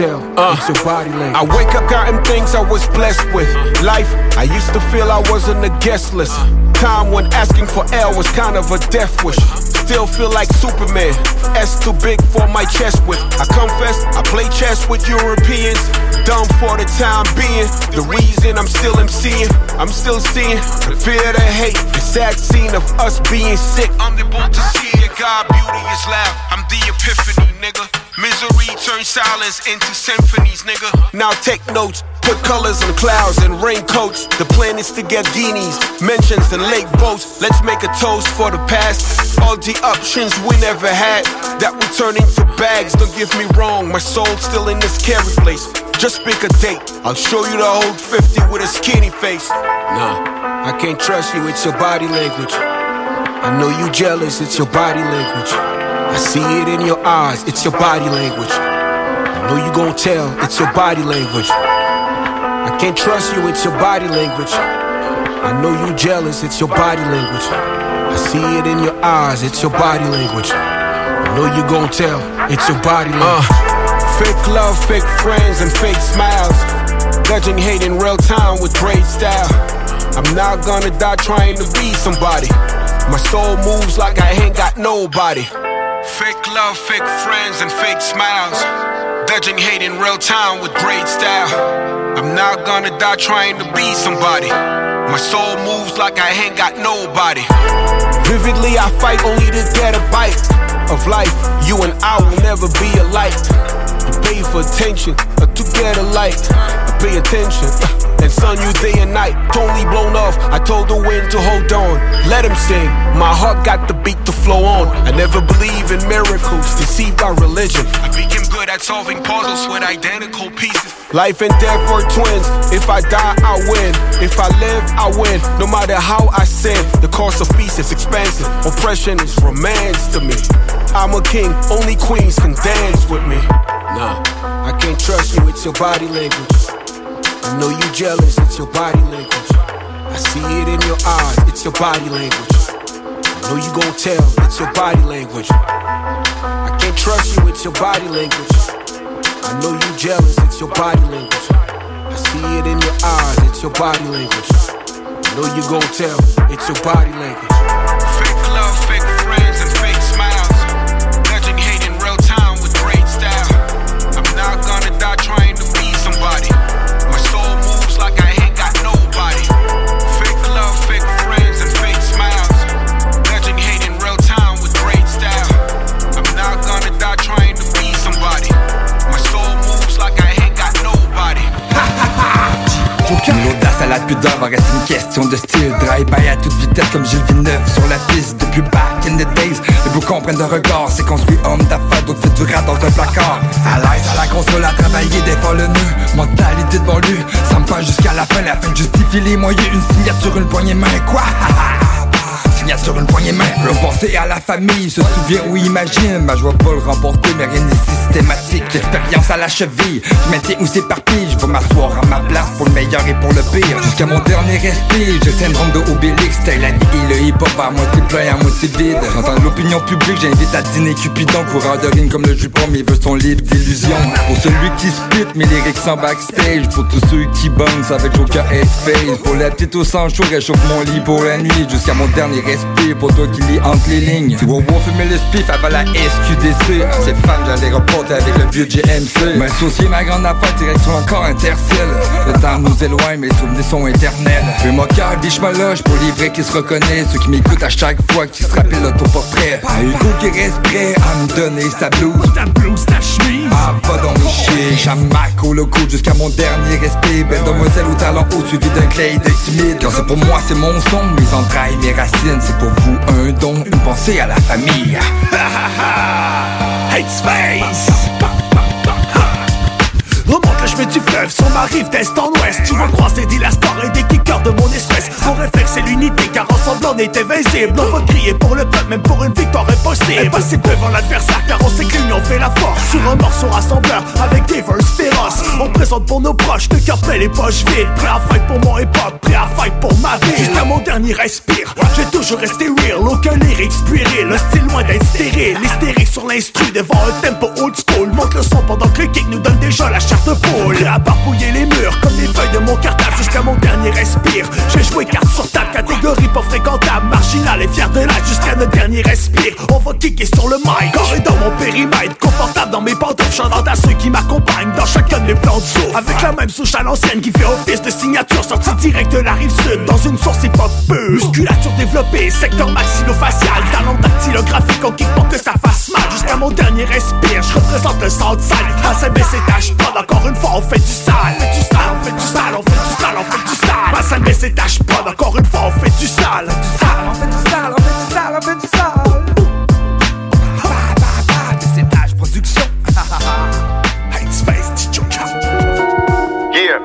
[SPEAKER 36] know you gon' tell, uh. it's your body language.
[SPEAKER 37] I wake up counting things I was blessed with. Uh. Life, I used to feel I wasn't a guest list. Uh. Time when asking for L was kind of a death wish. Uh-huh. Still feel like Superman. S too big for my chest with. I confess, I play chess with Europeans. Dumb for the time being. The reason I'm still MCing, I'm still seeing the fear, the hate, the sad scene of us being sick. I'm the born to see it. God, beauty is loud. I'm the epiphany, nigga. Misery turns silence into symphonies, nigga. Now take notes. Put colors on clouds and raincoats. The plan is to get guineas, mentions, and lake boats. Let's make a toast for the past. All the options we never had that will turn into bags. Don't get me wrong, my soul's still in this carry place. Just pick a date. I'll show you the old 50 with a skinny face. Nah, I can't trust you, it's your body language. I know you jealous, it's your body language. I see it in your eyes, it's your body language. I know you gon' tell, it's your body language. I can't trust you, it's your body language. I know you jealous, it's your body language. I see it in your eyes, it's your body language. I know you gon' tell, it's your body language. Uh, fake love, fake friends, and fake smiles. Judging hate in real time with great style. I'm not gonna die trying to be somebody. My soul moves like I ain't got nobody. Fake love, fake friends, and fake smiles. Dodging hate in real time with great style. I'm not gonna die trying to be somebody. My soul moves like I ain't got nobody. Vividly, I fight only to get a bite of life. You and I will never be alike. Pay for attention or to get a light. Pay attention. And sun you day and night, totally blown off. I told the wind to hold on, let him sing. My heart got the beat to flow on. I never believe in miracles, deceived by religion. I became good at solving puzzles with identical pieces. Life and death are twins. If I die, I win. If I live, I win. No matter how I sin, the cost of peace is expensive. Oppression is romance to me. I'm a king, only queens can dance with me. Nah, I can't trust you, it's your body language. I know you jealous, it's your body language. I see it in your eyes, it's your body language. I know you gon' tell, it's your body language. I can't trust you, it's your body language. I know you jealous, it's your body language. I see it in your eyes, it's your body language. I know you gon' tell, it's your body language.
[SPEAKER 38] Question de style Drive-by à toute vitesse comme Gilles Villeneuve sur la piste Depuis back in the days, les bouts comprennent de regard C'est construit homme d'affaires, d'autres fait du rat dans un placard. À à la console, à travailler des fois le nœud. Mentalité de banlieue, ça me passe jusqu'à la fin La fin justifie les moyens, une signature, une poignée main Quoi? Signature, une poignée main. À la famille, se souvient ou imagine. Ma joie pas le remporter, mais rien n'est systématique. Expérience à la cheville, je maintiens où s'éparpille Je vais m'asseoir à ma place pour le meilleur et pour le pire. Jusqu'à mon dernier respire, j'ai le syndrome de Obélix. T'as la vie et le hip-hop à moitié plein, à moitié vide. J'entends l'opinion publique, j'invite à dîner Cupidon. Coureur de rime comme le jupon, mes vœux sont libres d'illusions Pour celui qui spit, mes lyrics sont backstage. Pour tous ceux qui bounce avec Joker Headface Pour la petite au sang chaud, réchauffe mon lit pour la nuit. Jusqu'à mon dernier respire, pour toi qui lis entre les lignes. Tu vois fumer le spiff avant la SQDC Ces fans, j'allais reporter avec le vieux GMC M'associer ma grande affaire, direction encore intercelle Le temps nous éloigne, les souvenirs sont éternels. Fais mon cœur, biche ma loge pour les vrais qui se reconnaissent. Ceux qui m'écoutent à chaque fois, qui se rappellent l'autoportrait Un Hugo qui reste prêt à me donner sa blouse va donc me chier au jusqu'à mon dernier respect Belle demoiselle au talent haut, suivi d'un clay de timide Car c'est pour moi, c'est mon son, mes entrailles, mes racines C'est pour vous un don, une pensée à la famille.
[SPEAKER 39] Hate Space Le chemin du fleuve sur ma rive d'est en ouest. Tu vas croiser des lastors et des kickers de mon espèce. Mon réflexe c'est l'unité car ensemble on
[SPEAKER 37] est invincible On va crier pour le peuple, même pour une victoire impossible. Impossible devant l'adversaire, car on sait que l'union fait la force. Sur un morceau rassembleur, avec des verses féroces. On présente pour nos proches, de plein les poches vides. Prêt à fight pour mon hip-hop, prêt à fight pour ma vie. Jusqu'à mon dernier respire, j'ai toujours resté real. Aucun lyrique spiré, le style loin d'être stérile. Hystérique sur l'instru, devant un tempo old school. Monte le son pendant que le kick nous donne déjà la charte de poule Prêt à barbouiller les murs, comme les feuilles de mon cartable Jusqu'à mon dernier respire, j'ai joué carte sur table Catégorie pas fréquentable, marginal et fier de l'être Jusqu'à notre dernier respire, on va kicker sur le mic Corps dans mon périmètre, confortable dans mes pantoufles Chantant à ceux qui m'accompagnent dans chacun de mes plans de souffle. Avec la même souche à l'ancienne qui fait office de signature Sortie direct de la rive sud, dans une source hip-hop pure. Musculature développée, secteur maxillofacial Talent dactylographique, on kick pour que ça fasse mal. Jusqu'à mon dernier respire, je représente le Southside À sa baisse et tâche pas, encore une fois on fait du sale On fait du sale, on fait du sale, on fait du sale, on fait et tâche pas, encore une fois on fait du sale
[SPEAKER 40] Yeah.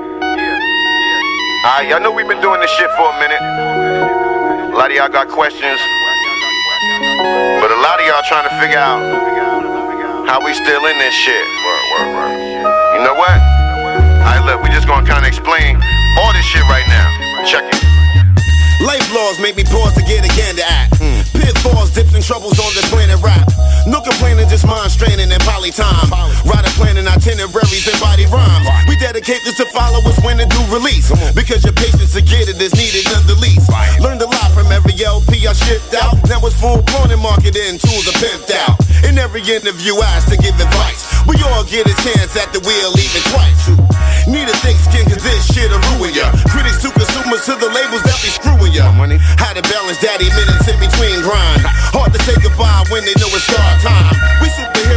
[SPEAKER 40] Alright, y'all know we've been doing this shit for a minute. A lot of y'all got questions. But a lot of y'all trying to figure out how we still in this shit. Word, word, word. You know what? Alright, look, we just gonna kinda explain all this shit right now. Check it.
[SPEAKER 41] Life laws make me pause to get again to act. Pitfalls, dips, and troubles on this planet rap. No complaining, just mind straining and poly time. Rider planning itineraries and body rhymes. We dedicate this to followers when to do release. Because your patience to get it is needed none the least. Learned a lot from every LP I shipped out. Now it's full blown and marketing tools are pimped out. In every interview, I ask to give advice. We all get a chance at the wheel, even twice. Need a thick skin, cause this shit'll ruin ya. Critics to consumers to the labels that be screwing ya. Money. How to balance daddy minutes in between grind. Hard to say goodbye when they know it's start time. We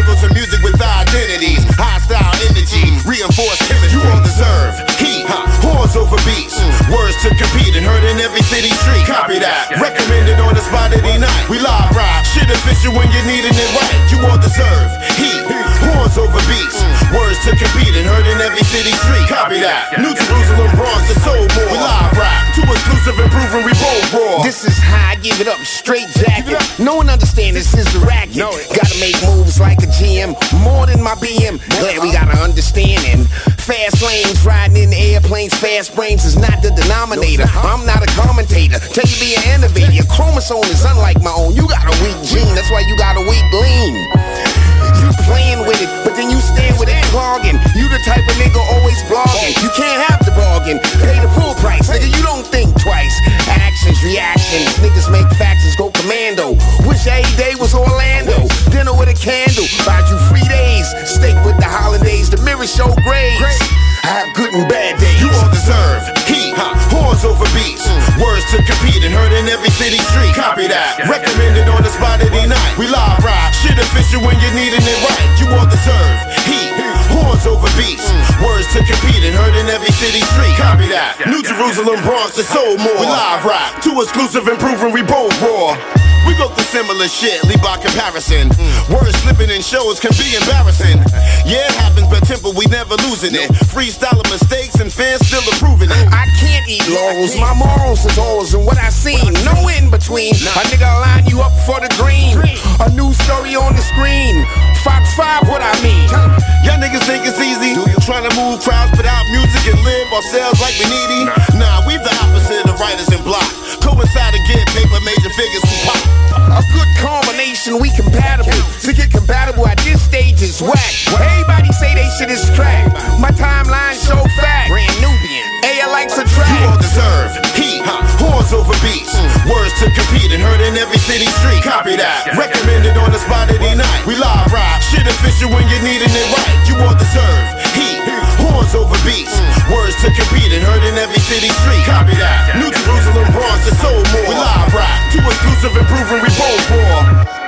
[SPEAKER 41] superheroes in music with identities. High style energy, reinforced chemistry. You all deserve heat, huh? horns over beats. Words to compete and heard in every city street. Copy that. Recommended on the spot any night. We live ride. Shit official when you're needing it right. You all deserve heat, horns over beats. Words to compete and heard in every city street. Copy that. New Jerusalem, bronze the soul more. We live ride. Too exclusive and proven we both raw.
[SPEAKER 42] This is how I give it up, straight jacket. No one understand this is a racket. Gotta make moves like a GM, more than my BM. Glad we got an understanding. Fast lanes, riding in airplanes, fast brains is not the denominator. I'm not a commentator. Tell you be an innovator. Your chromosome is unlike my own. You got a weak gene, that's why you got a weak lean. Playing with it, but then you stand with it clogging. You the type of nigga always blogging. You can't have the bargain. Pay the full price, nigga. You don't think twice. Actions, reactions. Niggas make factions go commando. Wish A Day was Orlando. Dinner with a candle. Buyed you free days. Steak with the holidays. The mirror show grades. I have good and bad days.
[SPEAKER 41] You all deserve heat, horns over beats. Words to compete and heard in every city street. Copy that. Recommended on the spot any night. We live ride. Shit official when you're needing it right. You all deserve heat, horns over beats. Words to compete and heard in every city street. Copy that. New Jerusalem, Bronx, the soul more. We live ride. Too exclusive and proven we both raw. We go through similar shit, leave by comparison. Words slipping in shows can be embarrassing. Yeah, it happens, but tempo, we never losing it. Freestyling mistakes and fans still approving it.
[SPEAKER 42] I can't eat laurels. My morals is always and what I seen. No in between. A nigga line you up for the green. A new story on the screen. Fox 5, what I mean.
[SPEAKER 41] Y'all niggas think it's easy. Trying to move crowds, put out music and live ourselves like we needy. Nah, we the opposite of writers and block. Coincide to get paper, major figures who pop.
[SPEAKER 42] A good combination, we compatible. To get compatible at this stage is whack. Everybody say they shit is track. My timeline show fact. Brand Nubian. AL likes a track.
[SPEAKER 41] You all deserve heat, huh? horns over beats. Words to compete and heard in every city street. Copy that. Recommended on the spot any night. We live ride. Shit official when you're needing it right. You all deserve heat, horns over beats. Words to compete and heard in every city street. Copy that. New Jerusalem, bronze the soul more. We live ride. Too exclusive proven we both raw.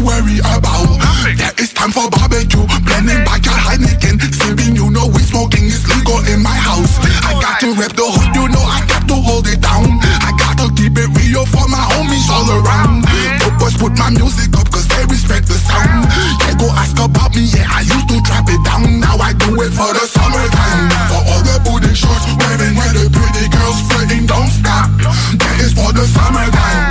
[SPEAKER 43] About? Yeah, it's time for barbecue. Blending back your Heineken. Sipping, you know we smoking is legal in my house. I got to rep the hood, you know I got to hold it down. I got to keep it real for my homies all around. Dope boys put my music up cause they respect the sound. Yeah, go ask about me, yeah, I used to trap it down. Now I do it for the summertime. For all the booty shorts wearing where the pretty girls flirting, don't stop. That is for the summertime.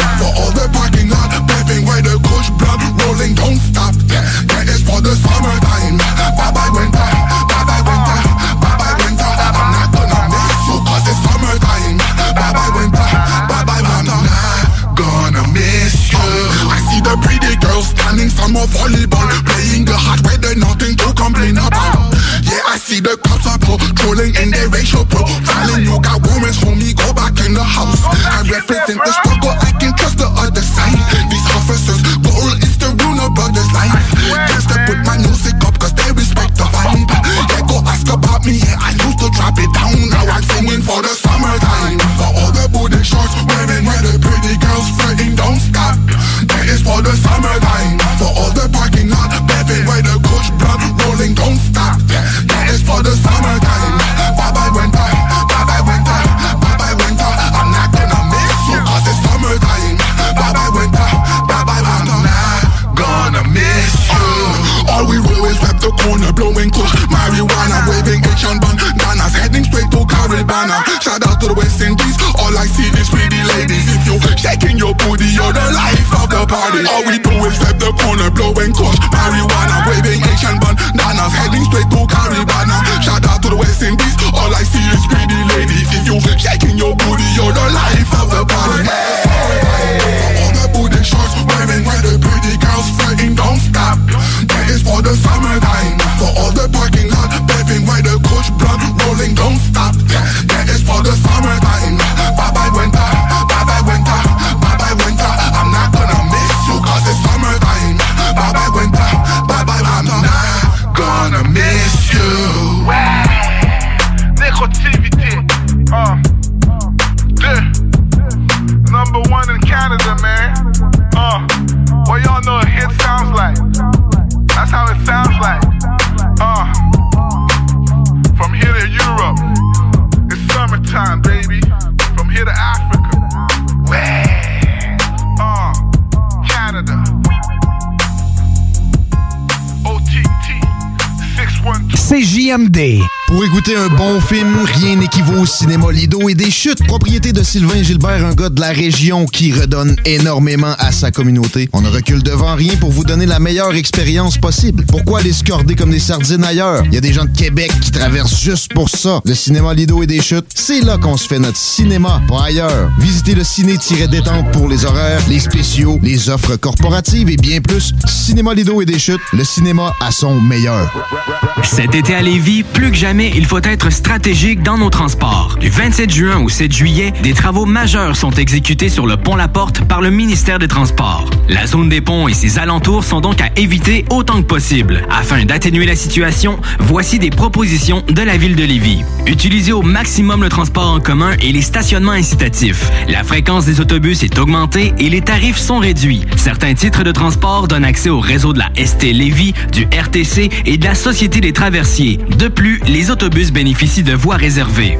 [SPEAKER 30] Lido et Sylvain Gilbert, un gars de la région qui redonne énormément à sa communauté. On ne recule devant rien pour vous donner la meilleure expérience possible. Pourquoi aller se corder comme des sardines ailleurs? Il y a des gens de Québec qui traversent juste pour ça. Le cinéma Lido et des chutes, c'est là qu'on se fait notre cinéma, pas ailleurs. Visitez le ciné-détente pour les horaires, les spéciaux, les offres corporatives et bien plus. Cinéma Lido et des chutes, le cinéma à son meilleur.
[SPEAKER 14] Cet été à Lévis, plus que jamais, il faut être stratégique dans nos transports. Du 27 juin au 7 juillet, des travaux majeurs sont exécutés sur le pont La Porte par le ministère des Transports. La zone des ponts et ses alentours sont donc à éviter autant que possible. Afin d'atténuer la situation, voici des propositions de la ville de Lévis. Utilisez au maximum le transport en commun et les stationnements incitatifs. La fréquence des autobus est augmentée et les tarifs sont réduits. Certains titres de transport donnent accès au réseau de la ST Lévis, du RTC et de la Société des traversiers. De plus, les autobus bénéficient de voies réservées.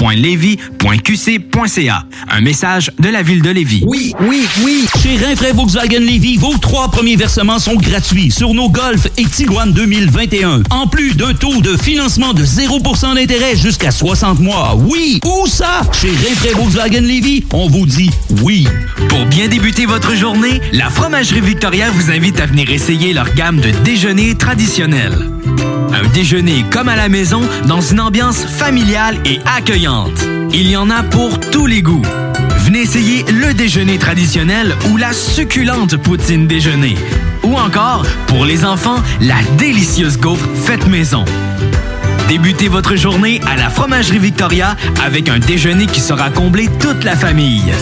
[SPEAKER 14] www.levy.qc.ca. Un message de la ville de Lévis.
[SPEAKER 44] Oui, oui, oui. Chez Rinfraie Volkswagen Lévis, vos trois premiers versements sont gratuits sur nos Golf et Tiguan 2021. En plus d'un taux de financement de 0% d'intérêt jusqu'à 60 mois. Oui, où ça? Chez Rinfraie Volkswagen Lévis, on vous dit oui.
[SPEAKER 14] Pour bien débuter votre journée, la Fromagerie Victoria vous invite à venir essayer leur gamme de déjeuners traditionnels. Un déjeuner comme à la maison dans une ambiance familiale et accueillante. Il y en a pour tous les goûts. Venez essayer le déjeuner traditionnel ou la succulente poutine déjeuner. Ou encore, pour les enfants, la délicieuse gaufre faite maison. Débutez votre journée à la Fromagerie Victoria avec un déjeuner qui sera comblé toute la famille.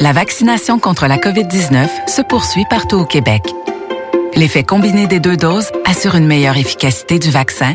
[SPEAKER 45] La vaccination contre la COVID-19 se poursuit partout au Québec. L'effet combiné des deux doses assure une meilleure efficacité du vaccin,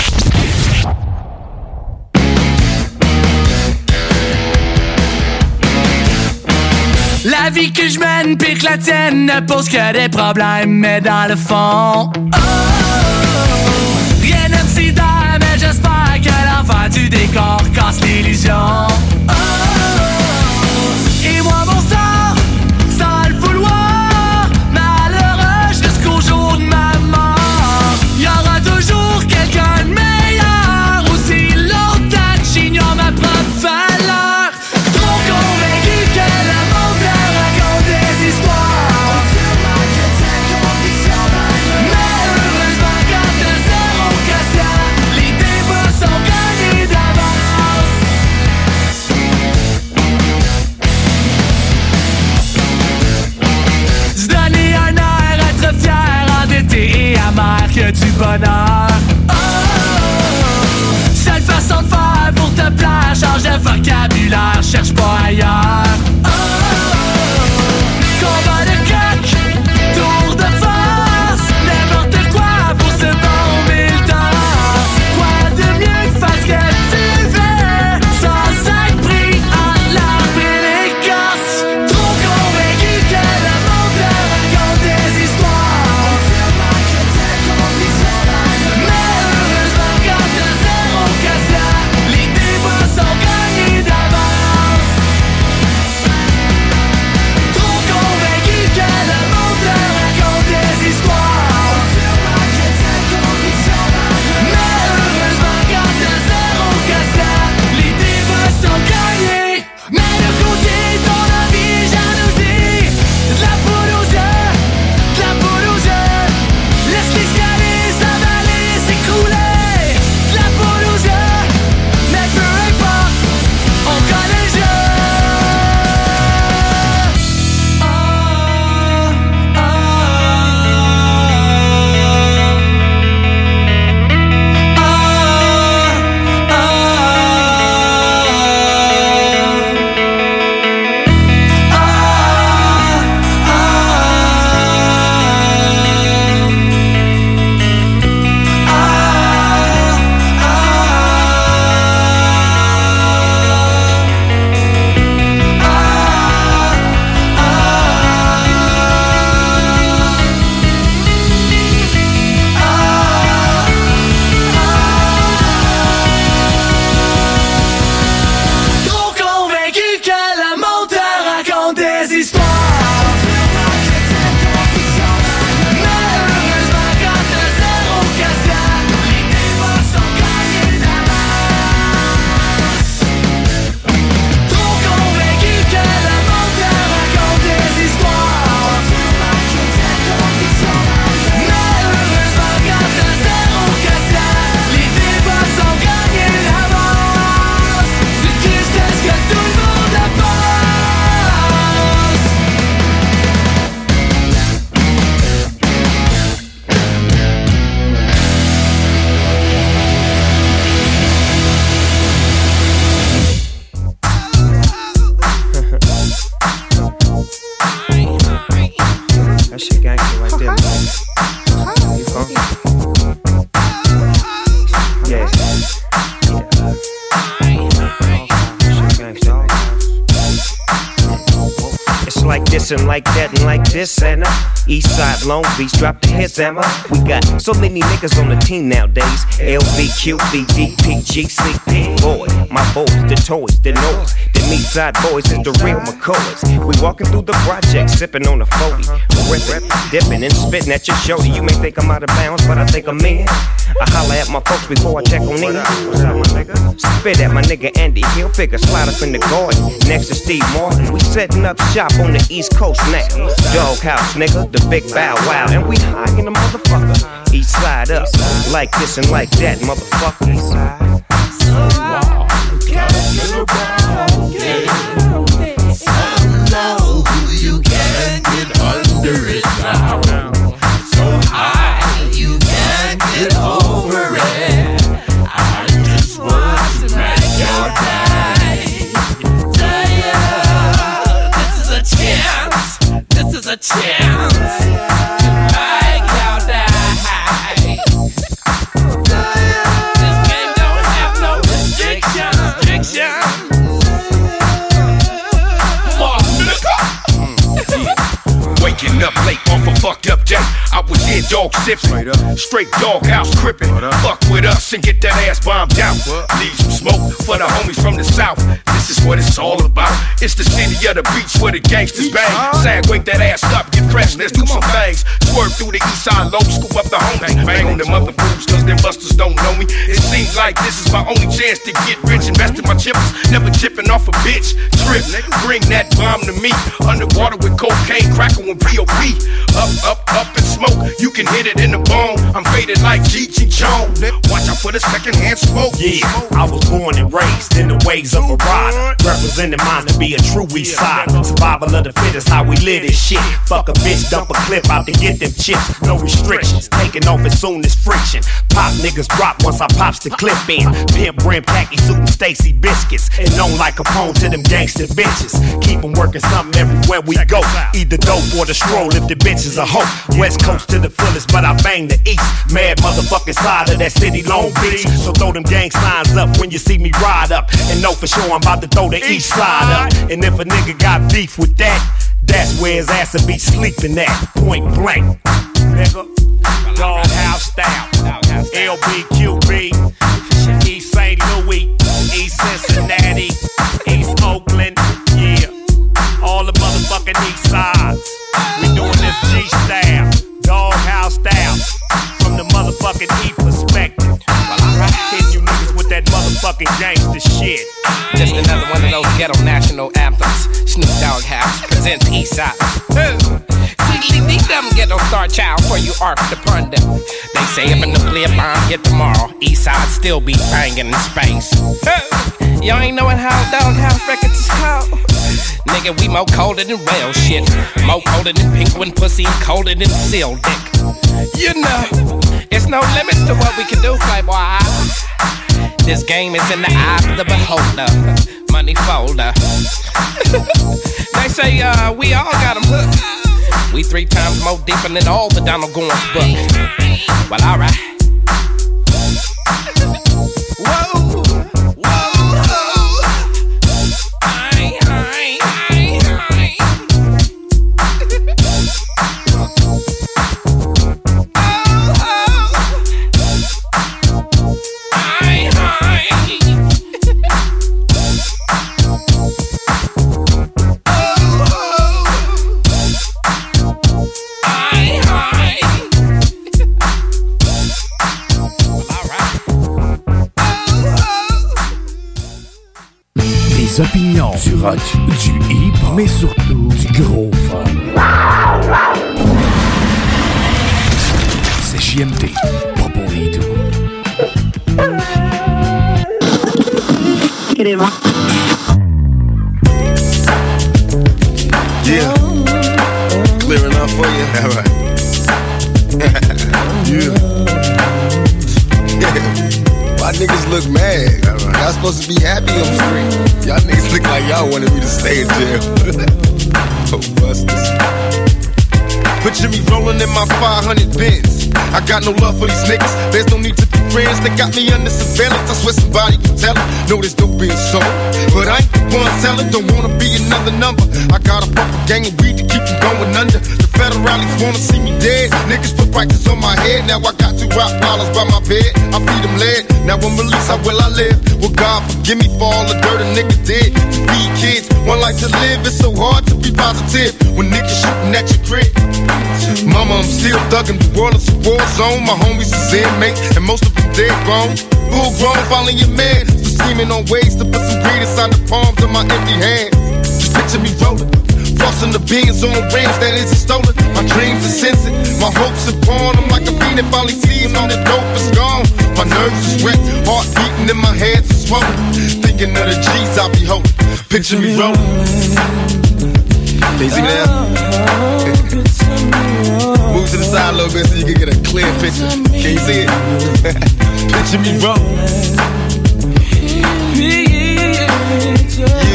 [SPEAKER 1] vie que je mène pire que la tienne ne pose que des problèmes, mais dans le fond, oh, rien ne donne, mais j'espère que l'enfant du décor casse l'illusion. Oh, plaire, change vocabulaire, cherche pas ailleurs. Oh, combat de
[SPEAKER 46] Long Beach, drop the hits, Emma. We got so many niggas on the team nowadays. GCP, boy, my boys, the toys, the noise. The East Side boys is the real McCoys. We walking through the project, sipping on a 40, ripping, dipping, and spitting at your shoulder. You may think I'm out of bounds, but I think I'm in. I holla at my folks before I check on in. Spit at my nigga Andy Hill, figure slide up in the garden next to Steve Martin. We setting up shop on the East Coast now. Doghouse, nigga, the big bow wow, and we high in the motherfucker. East side up, like this and like that, motherfucker.
[SPEAKER 47] Fucked up day. I was here dog sipping. Straight dog house crippin'. Fuck with us and get that ass bombed out. Leave some smoke for the homies from the south. This is what it's all about. It's the city of the beach where the gangsters bang. Sag, wake that ass up, get fresh, let's do some things. Swerve through the east side low, scoop up the homies. Bang on them other fools, cause them busters don't know me. It seems like this is my only chance to get rich. Invest in my chips, never chipping off a bitch. Trip, bring that bomb to me. Underwater with cocaine, cracker with POP. Up, up, up and smoke. You can hit it in the bone. I'm faded like and Chong. Watch out for the second hand smoke.
[SPEAKER 39] Yeah, I was born and raised in the ways of a rider. Representing mine to be a true east side. Survival of the fittest, how we live this shit. Fuck a bitch, dump a clip out to get them chips. No restrictions, taking off as soon as friction. Pop niggas drop once I pops the clip in. Pimp brim, khaki suit, and Stacy biscuits. And known like Capone to them gangster bitches. Keep 'em working something everywhere we go. Either dope or the stroll if the bitch is a hoe. West Coast to the fullest, but I bang the east. Mad motherfucking side of that city, Long Beach. So throw them gang signs up when you see me ride up. And know for sure I'm about to throw the east side up. And if a nigga got beef with that, that's where his ass will be sleeping at. Point blank. Nigga. Doghouse style. LBQB. East East Cincinnati. East Oakland. Yeah. All the motherfucking east sides. We doing this G style. Doghouse style. From the motherfucking E perspective. Hitting you niggas with that motherfucking gangster shit.
[SPEAKER 33] Just another one of those ghetto national anthems. Snoop Dogg House presents Eastside. Sweetly need them ghetto star child for you arc to ponder. They say if a nuclear bomb hit tomorrow, Eastside still be banging in space. Y'all ain't knowing how Dog House Records is called. Nigga, we more colder than whale shit. More colder than penguin pussy colder than seal dick. You know, it's no limits to what we can do, Playboy. This game is in the eye of the beholder. Money folder. they say uh, we all got 'em hooked. We three times more deeper than all the Donald Goins book. Well, alright.
[SPEAKER 9] Des opinions, du rock, du hip, mais surtout du gros fun. C'est JMT, pas pour les doux.
[SPEAKER 48] Yeah. Clear enough for you? All right. yeah. Why niggas look mad? Y'all supposed to be happy on the street. Y'all niggas look like y'all wanted me to stay in jail. oh, busters. Picture me rolling in my 500 bins. I got no love for these niggas. There's no need to be friends. They got me under surveillance. I swear somebody can tell it. No, this dope being sold. But I ain't the one selling. Don't wanna be another number. I got a proper gang of weed to keep them going under. The federalities wanna see me dead. Niggas put prices on my head. Now I got two rock dollars by my bed. I feed them lead. Now I'm released. How will I live? Well, God forgive me for all the dirt a nigga did. To be kids, one life to live. It's so hard to be positive when niggas shooting at your crib. Mama, I'm still thugging. The world is a war zone. My homies is inmates, and most of them dead grown. Full grown, following your man. So scheming on ways to put some greed inside the palms of my empty hands. Just picture me rolling. The beans on rims that isn't stolen. My dreams are sensing. My hopes are born. I'm like a fiend that finally sees on the dope is gone. My nerves is wrecked. Heart beating in my head is swollen. Thinking of the G's I'll be holding. Picture me rolling. See that? Move to the side a little bit so you can get a clear picture. Can you see it? picture me rolling.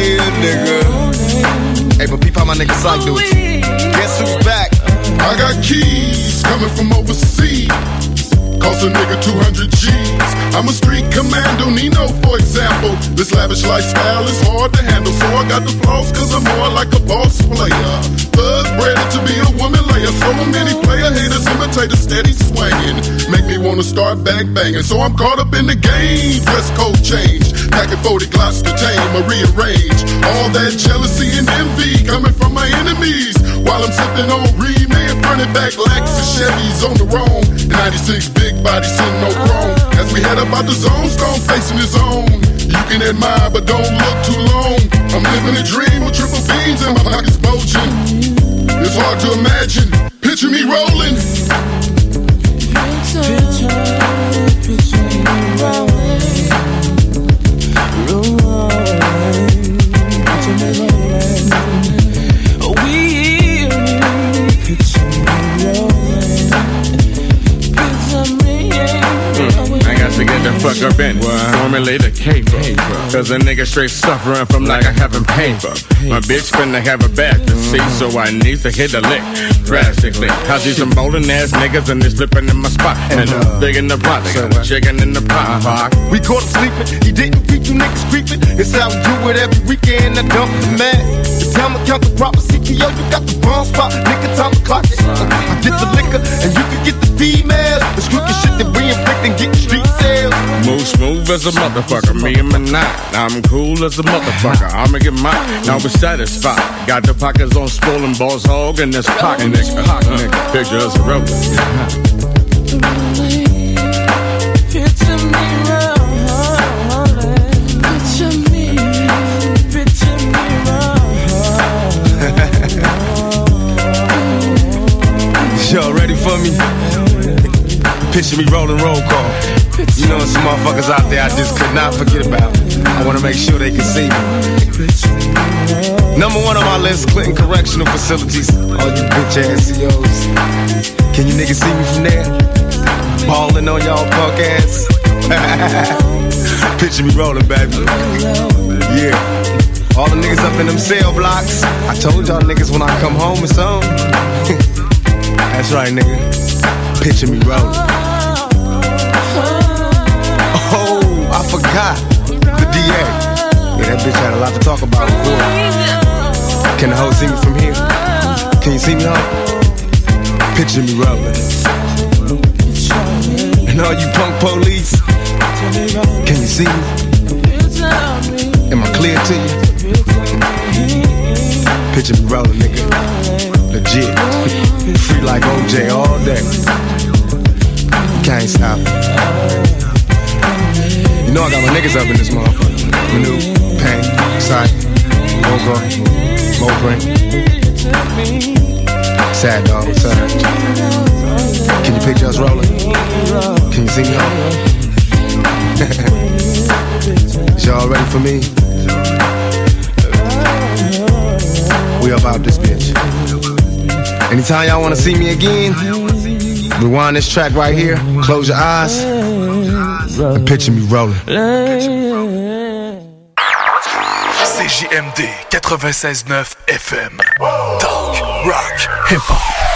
[SPEAKER 48] Yeah, nigga. Hey, but peep how my niggas like do oh, it. Guess who's back?
[SPEAKER 20] I got keys coming from overseas. Cost a nigga 200 G's. I'm a street commando, Nino, for example. This lavish lifestyle is hard to handle, so I got the flaws, cause I'm more like a boss player. Thug bred to be a woman layer. So many player haters imitate a steady swinging. Make me wanna start bang banging, so I'm caught up in the game. Dress code change, packing 40 glocks to tame or rearrange. All that jealousy and envy coming from my enemies. While I'm sipping on remade, running back Lexus Chevys on the roam. 96 big body, sitting no chrome. As we head up out the zone, stone facing his own. You can admire, but don't look too long. I'm living a dream with triple beans and my pockets bulging. It's hard to imagine. Picture me rolling.
[SPEAKER 37] I to get the fuck up in Formulate a caper Cause a nigga straight suffering from like I haven't paper My bitch finna have a back to see mm. So I need to hit a lick Drastically I see some bowling ass niggas and they slipping in my spot And I'm big in the pot They got a chicken in the pot uh-huh. Fuck.
[SPEAKER 48] We caught him sleeping. He didn't beat you niggas creeping. It's how we do it every weekend. I dump the man. The time to count the proper CPO. You got the wrong spot. Nigga, time to clock it. I get the liquor and you can get the female. The crooked shit that we inflict and get street sales.
[SPEAKER 37] Move smooth as a motherfucker, me and my night. I'm cool as a motherfucker, I'ma get mine. Now we're satisfied. Got the pockets on swollen balls, hog, and this pocket nigga. Uh, Picture us a rover.
[SPEAKER 48] Y'all ready for me? Picture me rolling roll call. You know, some motherfuckers out there I just could not forget about. I wanna make sure they can see me. Number one on my list, Clinton Correctional Facilities. All you bitch ass CEOs. Can you niggas see me from there? Balling on y'all punk ass. Picture me rolling, baby. Yeah. All the niggas up in them cell blocks. I told y'all niggas when I come home it's on. That's right, nigga. Picture me rolling. The DA. Yeah, that bitch had a lot to talk about. Boy. Can the hoe see me from here? Can you see me, hoe? Picture me rolling. And all you punk police, can you see me? Am I clear to you? Picture me rolling, nigga. Legit. Free like OJ all day. Can't stop. Know I got my niggas up in this motherfucker. Manu, Pain, Sight, Mogo, Moprin. Sad dog, sad. Can you picture us rolling? Can you see me on? Y'all ready for me? We about this bitch. Anytime y'all wanna see me again, rewind this track right here, close your eyes, and picture me rolling.
[SPEAKER 49] CJMD 96.9 FM. Talk, rock, hip-hop.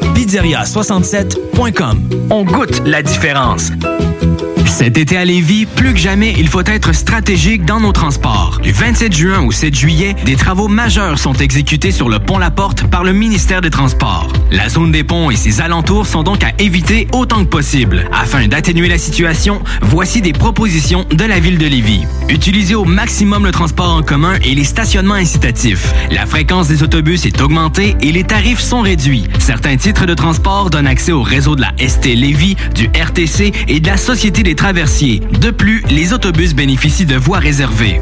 [SPEAKER 14] Pizzeria67.com. On goûte la différence. Cet été à Lévis, plus que jamais, il faut être stratégique dans nos transports. Du 27 juin au 7 juillet, des travaux majeurs sont exécutés sur le pont La Porte par le ministère des Transports. La zone des ponts et ses alentours sont donc à éviter autant que possible. Afin d'atténuer la situation, voici des propositions de la ville de Lévis. Utilisez au maximum le transport en commun et les stationnements incitatifs. La fréquence des autobus est augmentée et les tarifs sont réduits. Certains titres de transport donnent accès au réseau de la ST Lévis, du RTC et de la Société des traversiers. De plus, les autobus bénéficient de voies réservées.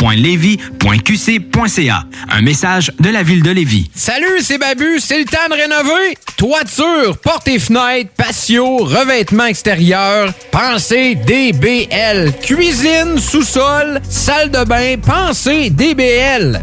[SPEAKER 14] ville.levy.qc.ca. Un message de la ville de Lévis.
[SPEAKER 15] Salut, c'est Babu, c'est le temps de rénover. Toiture, portes et fenêtres, patio, revêtement extérieur. Pensez DBL. Cuisine, sous-sol, salle de bain, pensez DBL.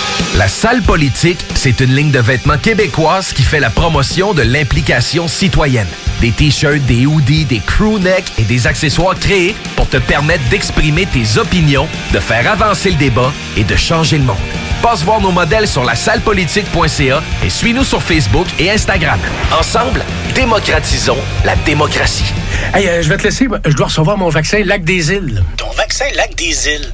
[SPEAKER 50] La salle politique, c'est une ligne de vêtements québécoise qui fait la promotion de l'implication citoyenne. Des t-shirts, des hoodies, des crew necks et des accessoires créés pour te permettre d'exprimer tes opinions, de faire avancer le débat et de changer le monde. Passe voir nos modèles sur la sallepolitique.ca et suis-nous sur Facebook et Instagram. Ensemble, démocratisons la démocratie.
[SPEAKER 51] Hey, euh, je vais te laisser. Je dois recevoir mon vaccin Lac des Îles.
[SPEAKER 52] Ton vaccin Lac des Îles.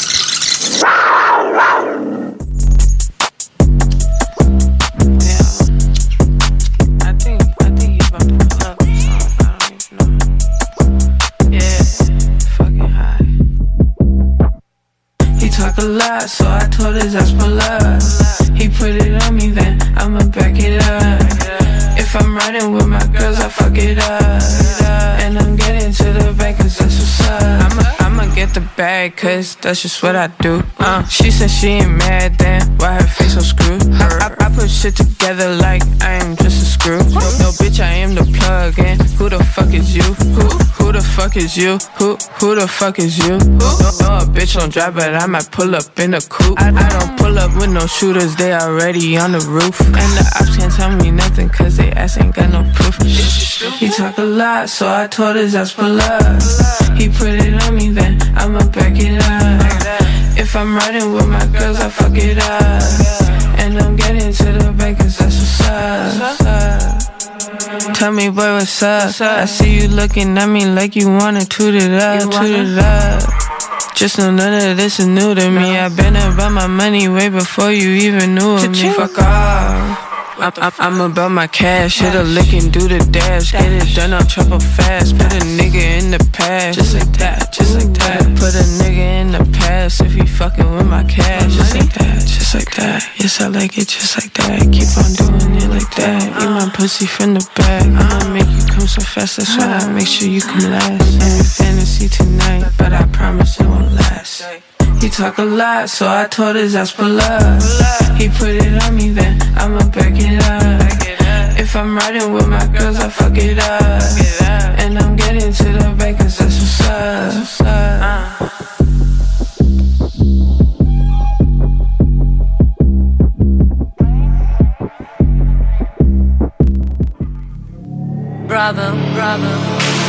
[SPEAKER 9] So I don't even know. Yeah, fucking high.
[SPEAKER 53] He talk a lot, so I told his ass pull up. He put it on me, then I'ma back it up. If I'm riding with my girls, I fuck it up. And I'm getting to the bank, cause that's what's up. I'ma, get the bag, cause that's just what I do. Uh, she said she ain't mad, then why her face so screwed? I, I, I put shit together like I am just a screw. No, no bitch, I am the plug, and who the fuck is you? Who, who the fuck is you? Who, who the fuck is you? No, no, a bitch don't drive, but I might pull up in a coupe. I, I don't pull up with no shooters, they already on the roof. And the ops can't tell me nothing, cause they ass ain't got no proof. He talk a lot, so I told his ass pull up. He put it on me, then I'ma back it up. If I'm riding with my girls, I fuck it up. And I'm getting to the bank, cause that's what's up. Tell me, boy, what's up? I see you looking at me like you wanna toot it up, toot it up. Just know none of this is new to me. I've been about my money way before you even knew of me. Fuck off. I'm, I'm, I'm about my cash, hit a lick and do the dash. Get it done, I'll trouble fast. Put a nigga in the past, just like that, just like that. Put a nigga in the past if he fucking with my cash, just like that, just like that. Yes, I like it just like that. Keep on doing it like that. Eat my pussy from the back. I'ma make you come so fast, that's why I make sure you come last. Every fantasy tonight, but I promise it won't last. He talk a lot, so I told his ass pull up. He put it on me, then I'ma back it up. If I'm riding with my girls, I fuck it up. And I'm getting to the bank, cause that's what's up.
[SPEAKER 54] Bravo, bravo.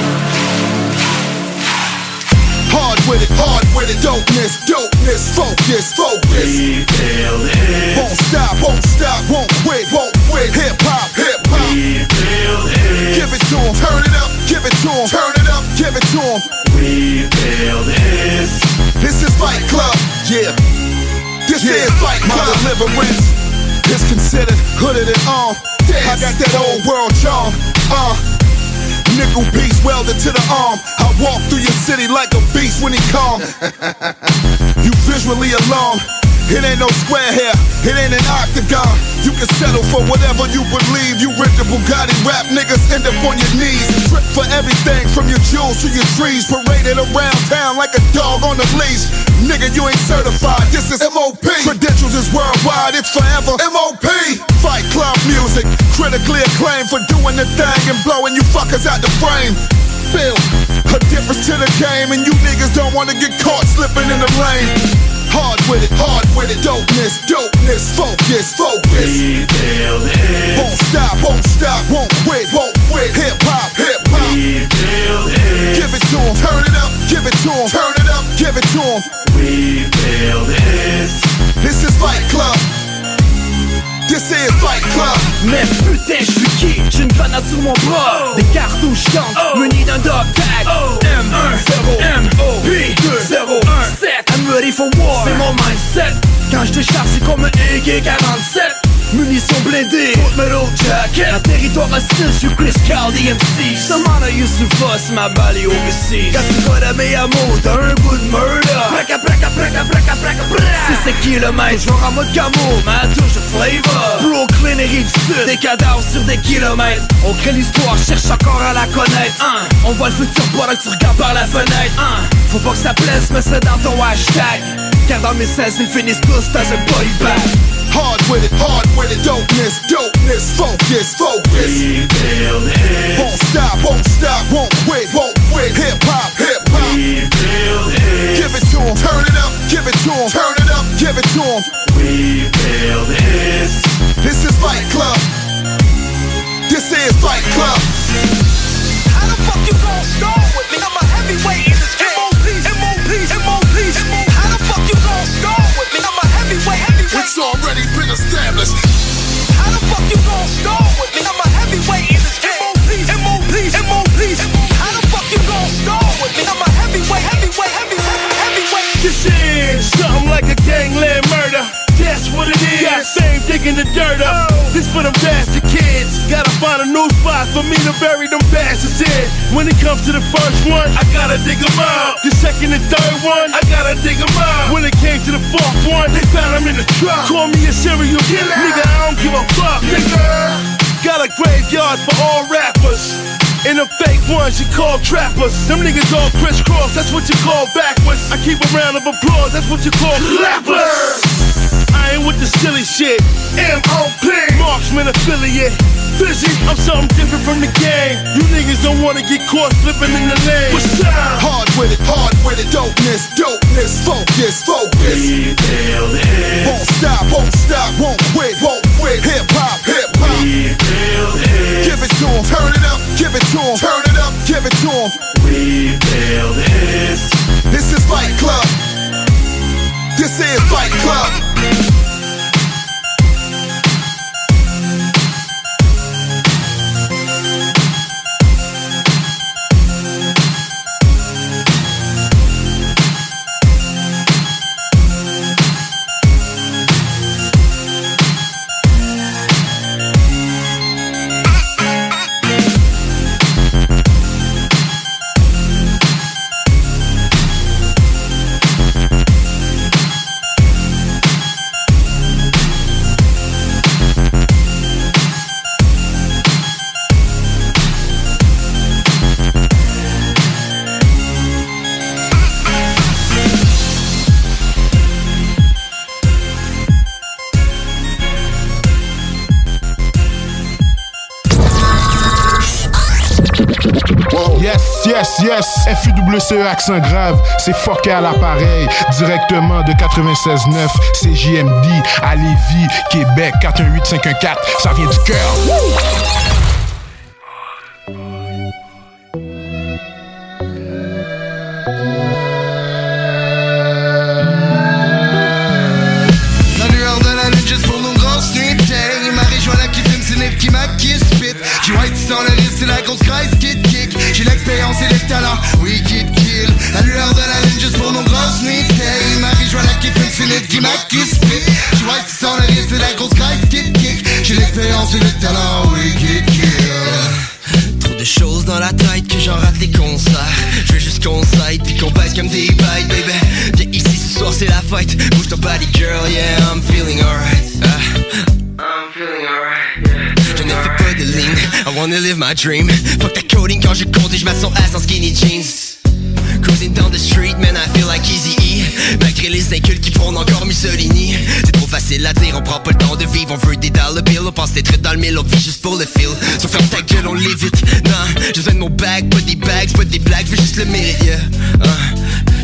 [SPEAKER 55] Hard with it, hard with it, dopeness, dopeness, focus, focus. We Won't stop, won't stop, won't quit, won't quit. Hip hop, hip hop. We Give it to 'em, turn it up, give it to 'em, turn it up, give it to 'em. We build hits. This is Fight Club, yeah. This is Fight Club. My deliverance is considered hooded and on. I got that old world charm, uh. Nickel piece welded to the arm. I walk through your city like a beast when he calm. you visually alarmed. It ain't no square here, it ain't an octagon. You can settle for whatever you believe. You rent the Bugatti rap niggas end up on your knees. Trip for everything from your jewels to your trees. Paraded around town like a dog on a leash. Nigga, you ain't certified. This is MOP. Credentials is worldwide. It's forever. MOP. Fight Club music. Critically acclaimed for doing the thing and blowing you fuckers out the frame. Bill, a difference to the game, and you niggas don't wanna get caught slipping in the lane. Hard with it, hard with it, dopeness, dopeness, focus, focus. We build hits. Won't stop, won't stop, won't quit, won't quit. Hip hop, hip hop. We build hits. Give it to 'em, turn it up, give it to 'em, turn it up, give it to 'em. We build hits. This is Fight Club. This is Fight Club.
[SPEAKER 54] Mais putain, je suis qui? J'ai une grenade sur mon bras Des cartouches gangs Muni d'un dog tag M1 0 M O P 2 0 1 7 I'm ready for war. C'est mon mindset. Quand je décharge c'est comme un AK-47 Munitions blindées. Foot metal jacket. Un territoire hostile, je suis Chris Carl DMC Samana Yusufa, c'est ma balle overseas Quand tu vois la meilleure mot, t'as un bout de murder Praca, praca, praca, praca, praca, praca 6 kilomètres, je en mode camo, ma touche de flavor. Brooklyn et Rive-Sud, des cadavres sur des kilomètres. On crée l'histoire, cherche encore à la connaître. On voit le futur pendant que tu regardes par la fenêtre. Faut pas que ça plaise, mais c'est dans ton hashtag
[SPEAKER 20] Car dans mes 16, ils finissent tous dans un boy band.
[SPEAKER 55] Hard with it, hard with it, dopeness, dopeness, focus, focus.
[SPEAKER 20] We build hits.
[SPEAKER 55] Won't stop, won't stop, won't quit, won't quit. Hip hop, hip hop.
[SPEAKER 20] We build hits.
[SPEAKER 55] Give it to 'em, turn it up, give it to 'em, turn it up, give it to 'em.
[SPEAKER 20] We build hits.
[SPEAKER 55] This is Fight Club. This is Fight Club.
[SPEAKER 12] How the fuck you gon' start with me? I'm a heavyweight
[SPEAKER 55] already been established.
[SPEAKER 12] How the fuck you gon' start with me? I'm a heavyweight in this game. MOPs, MOPs. How the fuck you gon' start with me? I'm a heavyweight, heavyweight, heavyweight, heavyweight.
[SPEAKER 20] This is something like a gangland what it is. Got fame digging the dirt up. This for them bastard kids. Gotta find a new spot for me to bury them bastards in. When it comes to the first one, I gotta dig 'em out. The second and third one, I gotta dig 'em out. When it came to the fourth one, they found 'em in the truck. Call me a serial killer. Nigga, I don't give a fuck, nigga. Got a graveyard for all rappers. And the fake ones you call trappers. Them niggas all crisscross, that's what you call backwards. I keep a round of applause, that's what you call clappers. I ain't with the silly shit. M.O.P. Marksman affiliate. Busy, I'm something different from the game. You niggas don't wanna get caught slipping in the lane. What's up?
[SPEAKER 55] Hard with it, hard with it, dopeness, dopeness, focus, focus.
[SPEAKER 20] We build hits.
[SPEAKER 55] Won't stop, won't stop, won't quit, won't quit. Hip hop, hip hop.
[SPEAKER 20] We build hits.
[SPEAKER 55] Give it to 'em, turn it up, give it to 'em, turn it up, give it to 'em.
[SPEAKER 20] We build hits.
[SPEAKER 55] This is Fight Club. This is Fight Club.
[SPEAKER 30] Yes. FUWCE accent grave, c'est fucké à l'appareil. Directement de 96.9, CJMD à Lévis, Québec, 418-514. Ça vient du cœur.
[SPEAKER 19] I wanna live my dream. Fuck ta coding quand je compte et je son ass en skinny jeans. Cruising down the street, man, I feel like Easy E Malgré les incultes qui prônent encore Mussolini. C'est trop facile à dire, on prend pas le temps de vivre. On veut des dollar bills, on pense être dans le mille On vit juste pour le feel. So ferme ta gueule, on l'évite. Non, j'ai besoin de mon bag, pas des bags, pas des blagues Je veux juste le mérite, yeah. Ah,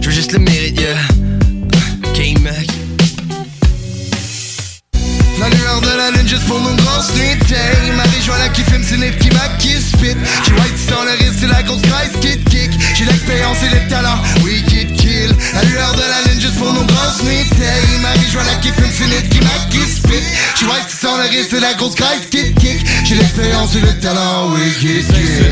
[SPEAKER 19] Je veux juste le mérite, yeah. Ah, K-Mac
[SPEAKER 56] La lueur de la lune juste pour nos grosses nuits Il m'a rejoint là qui fume, c'est Nip qui m'a qui spit J'ai white sans le risque, c'est la grosse crise kid kick. J'ai l'expérience et le talent, oui kid La lueur de la lune juste pour nos grosses nuits Il m'a rejoint là qui fume, c'est Nip qui m'a qui spit. J'ai white sans le risque, c'est la grosse crise kid kick. J'ai l'expérience et le talent, oui kill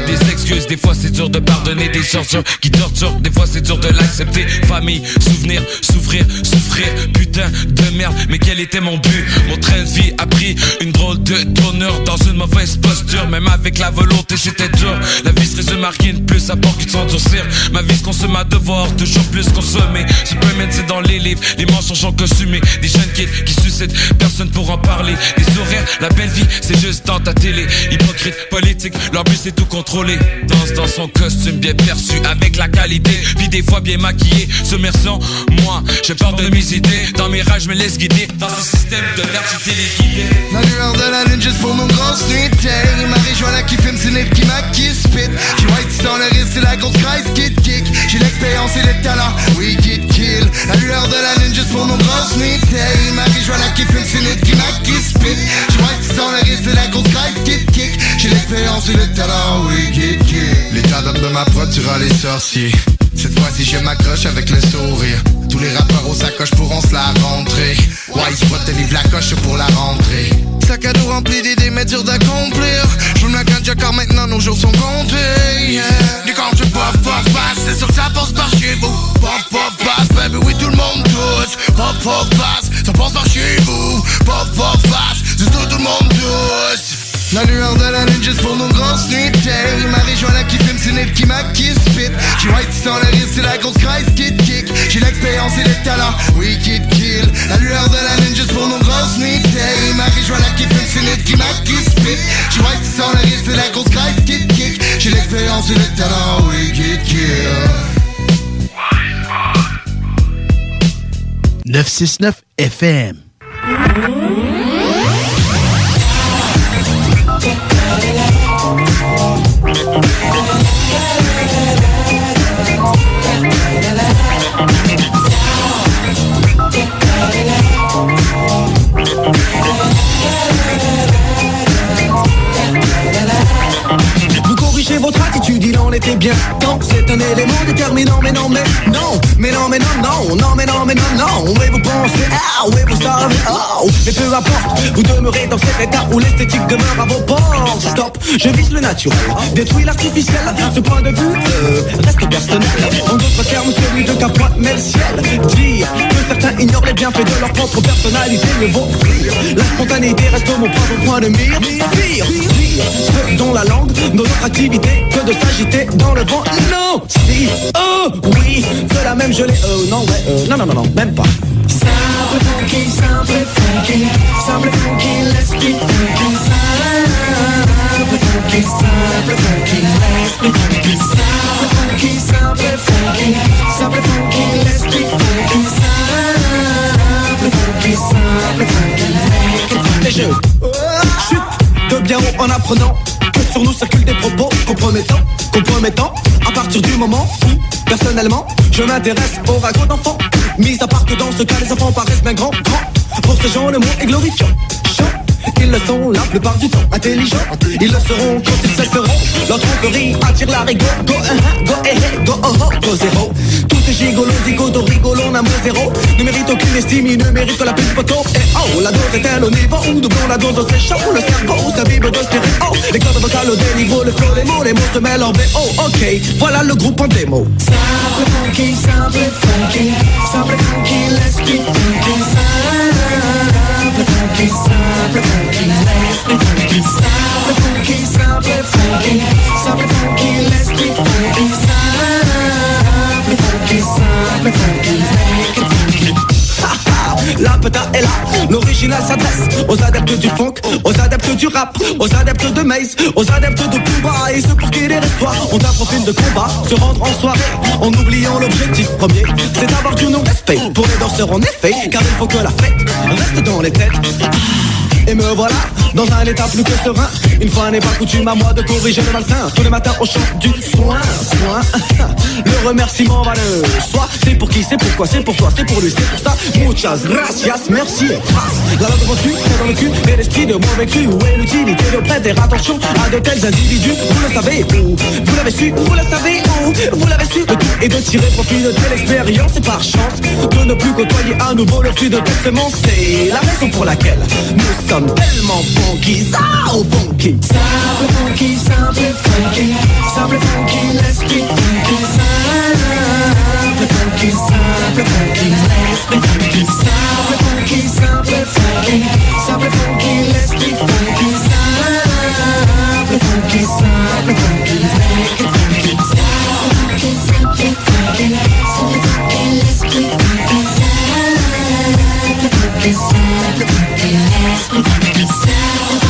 [SPEAKER 57] Des excuses, des fois c'est dur de pardonner des tortures qui torturent, des fois c'est dur de l'accepter. Famille, souvenir, souffrir, souffrir, putain de merde, mais quel était mon but? Mon train de vie a pris une drôle de tournure dans une mauvaise posture, même avec la volonté c'était dur. La vie se résume à rien de plus à part que de s'endurcir. Ma vie se consomme à devoir, toujours plus consommer. Superman c'est dans les livres, les mensonges sont consumés. Des jeunes kids qui suscitent, personne pour en parler. Des sourires, la belle vie c'est juste dans ta télé.
[SPEAKER 58] Hypocrite, politique, leur but c'est tout contrôler. Danse dans son costume bien perçu avec la qualité, puis des fois bien maquillé. Submersion, moi, j'ai peur de mes idées. Dans mes rages, je me laisse guider. Dans ce système de merde, j'ai téléguidé.
[SPEAKER 59] La lueur de la lune juste pour mon grosse nuit Il m'a rejoint là qui filme, c'est net qui m'a qui spit J'ai white dans le risque, c'est la grosse crise qui kick J'ai l'expérience et le talent, te kill. La lueur de la lune juste pour mon grosse nuit Il m'a rejoint là qui filme, c'est net qui m'a qui spit J'ai white dans le risque, c'est la qui te kick. J'ai l'expérience et le talent, oui qui te kill. L'état d'homme de ma prod, tu les sorciers. Cette fois-ci je m'accroche avec le sourire. Tous les rappeurs aux sacoches pourront se la rentrer. Spot te livre la coche pour la rentrée Sac à dos rempli d'idées mais dur d'accomplir. Je me la gagne car maintenant nos jours sont comptés yeah. Du quand je pop pop C'est sûr que ça passe par chez vous. Pop pop baby oui tout le monde touche. Pop pop passe ça passe par chez vous. Pop pop c'est tout, le monde touche. La lueur de la lune juste pour nos grosses nuits Il m'a rejoint là qui filme, c'est net qui m'a qui spit J'ai white sans le risque, c'est la grosse crise qui kick. J'ai l'expérience et le talent, oui qui kill. La lueur de la lune juste pour nos
[SPEAKER 60] 969 FM
[SPEAKER 1] temps C'est un élément déterminant, mais non, mais non Mais non, mais non, non, non, mais non, mais non, non. Oui, vous pensez, ah, oui, vous savez, oh Mais peu importe, vous demeurez dans cet état où l'esthétique demeure à vos portes. Stop, je vise le naturel, détruis l'artificiel. Ce point de vue euh, reste personnel. En d'autres termes, celui de Capois mais le ciel Dire que certains ignorent les bienfaits de leur propre personnalité Ne vaut La spontanéité reste mon propre point de mire Pire, pire, ce dont la langue, de notre activité que de s'agiter dans le vent. Non, si, oh, oui, de la même gelée. Euh, non, ouais, euh, non, non, non, non, même pas. Simple funky, simple funky, simple funky, let's be funky. Simple funky, simple funky, let's be funky. Simple funky, simple funky, simple funky, let's be funky. Simple funky, simple funky, make it funky. Les jeux, chute de bien haut en apprenant sur nous circulent des propos compromettants, compromettants, à partir du moment où, personnellement, je m'intéresse aux ragots d'enfants. Mis à part que dans ce cas, les enfants paraissent bien grands, grands. Pour ces gens, le mot est glorifiant. Ils le sont la plupart du temps intelligents. Ils le seront quand ils cesseront. Leur attire la rigueur. Go 1, go eh, go oh, oh, go zéro. Tous ces gigolos, zigotos, rigolons, n'a zéro. Ne méritent aucune estime, ils ne méritent que la plus poteau. Et oh, la dose est-elle au niveau où doublons la dose c'est chaud Le cerveau s'abîme de stéréo Les cordes vocales au déniveau, le flow, les mots, les mots se mêlent en VO Ok, voilà le groupe en démo. Simple funky, simple funky Simple funky, funky, simple funky funky, let's be funky. Simple funky, simple funky, simple funky, let's be funky. Simple funky, simple funky, make it funky. La peta est là, l'original s'adresse aux adeptes du funk, aux adeptes du rap, aux adeptes de Maze, aux adeptes de Pumba et ceux pour qui les espoirs ont un profil de combat, se rendre en soirée en oubliant l'objectif premier, c'est d'avoir du non-respect pour les danseurs en effet, car il faut que la fête reste dans les têtes. Et me voilà dans un état plus que serein. Une fois n'est pas coutume à moi de corriger le malsain. Tous les matins au chant du soin, soin. Le remerciement va le soi C'est pour qui, c'est pourquoi, c'est pour toi, c'est pour lui, c'est pour ça. Muchas gracias, merci et La langue reçue dans le cul et l'esprit de mauvais cru. Où est l'utilité de prêter attention à de tels individus? Vous le savez où? Vous l'avez su, vous le savez où? Vous l'avez su, est de tirer profit de telle expérience Et par chance. De ne plus côtoyer à nouveau le fruit de telle semence. C'est la raison pour laquelle nous sommes sommes tellement funky, so funky. Simple funky, simple funky, simple funky, let's be funky. Simple funky, simple funky, let's be funky. Simple funky, simple funky, simple funky, let's be funky. Simple funky, simple funky, make it funky. Simple funky, simple funky, let's be funky. Funky,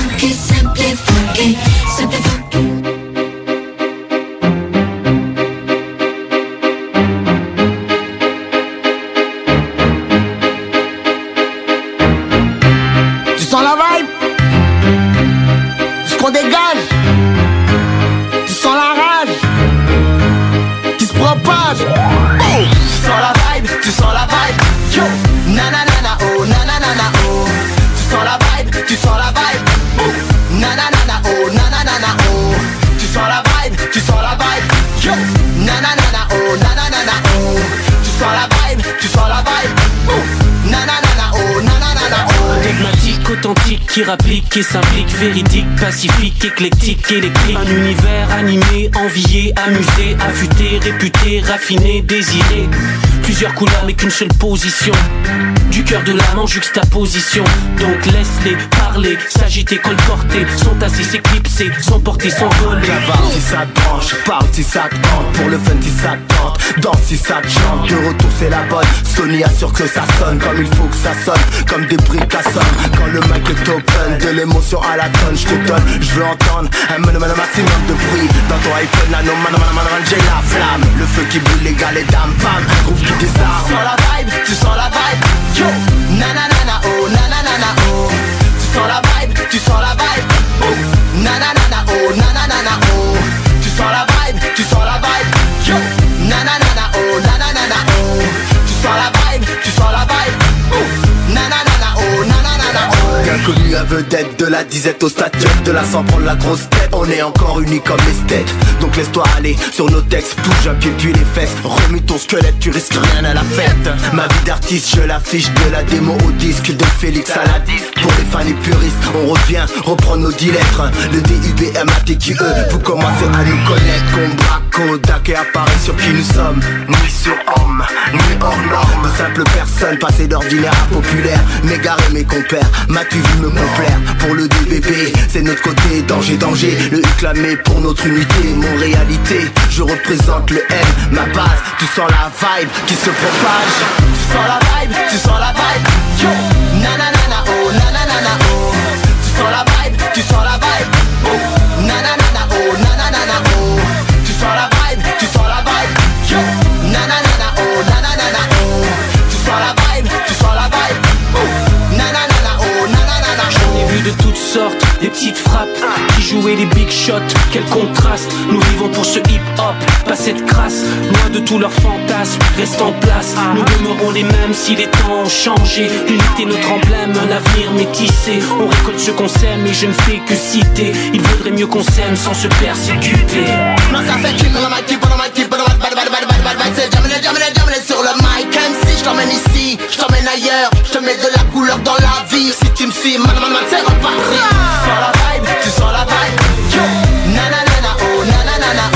[SPEAKER 61] qui
[SPEAKER 54] s'implique, véridique, pacifique, éclectique, électrique. Un univers animé, envié, amusé, affûté, réputé, raffiné, désiré. Plusieurs couleurs mais qu'une seule position. Du cœur de l'âme en juxtaposition. Donc laisse-les parler, s'agiter, colporter. Sont assis, s'éclipser, sont portés, s'envoler.
[SPEAKER 61] Cavale si ça te branche, parle si ça te tente Pour le fun si ça te tente, danse si ça te chante De retour c'est la bonne, Sony assure que ça sonne Comme il faut que ça sonne, comme des briques à somme Quand le mic est open, de l'émotion à la tonne Je te donne, je entendre un monument maximum de bruit Dans ton iPhone nano, man, man, man, j'ai la flamme Le feu qui brûle, les gars, les dames, bam, trouve qui désarme Tu sens la vibe, tu sens la vibe, yo Nananana, oh, nananana, oh Tu sens la vibe, tu sens la vibe, oh Nananana, oh, nananana, oh Tu sens la vibe, tu sens la vibe, yo Nananana, oh, nananana, oh Tu sens la vibe, tu sens la vibe, oh Nananana, connu à vedette de la disette au statuette De la sans prendre la grosse tête. On est encore unis comme esthète Donc laisse-toi aller sur nos textes. Touche un pied puis les fesses. Remue ton squelette, tu risques rien à la fête. Ma vie d'artiste, je l'affiche de la démo au disque De Félix à la disque Pour les fans et puristes, on revient reprendre nos dix lettres. Le D-U-B-M-A-T-Q-E Vous commencez à nous connaître. Combat, Kodak et apparaît sur qui nous sommes. Ni sur homme, ni hors norme. De simples personnes passées d'ordinaire à populaire. M'égarer mes compères, m'as-tu complaire Pour le DBB, c'est notre côté Danger, danger, le clamé pour notre unité Mon réalité, je représente le M Ma base, tu sens la vibe qui se propage. Tu sens la vibe, tu sens la vibe. Yo, oh, nananana, oh. Tu sens la vibe, tu sens la vibe
[SPEAKER 54] des petites frappes qui jouaient les big shots. Quel contraste, nous vivons pour ce hip hop, pas cette crasse. Loin de tous leurs fantasmes, reste en place. Nous demeurons les mêmes si les temps ont changé. L'unité notre emblème, un avenir métissé. On récolte ce qu'on sème et je ne fais que citer. Il vaudrait mieux qu'on s'aime sans se persécuter.
[SPEAKER 61] Non ça fait sur le mic MC, je t'emmène ici, je t'emmène ailleurs, je te mets de la couleur dans la vie Si tu me suis, man, man, man, c'est reparti Tu sens la vibe, tu sens vibe, yo. Nananana, oh, nananana, oh Tu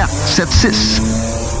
[SPEAKER 9] 681 4476.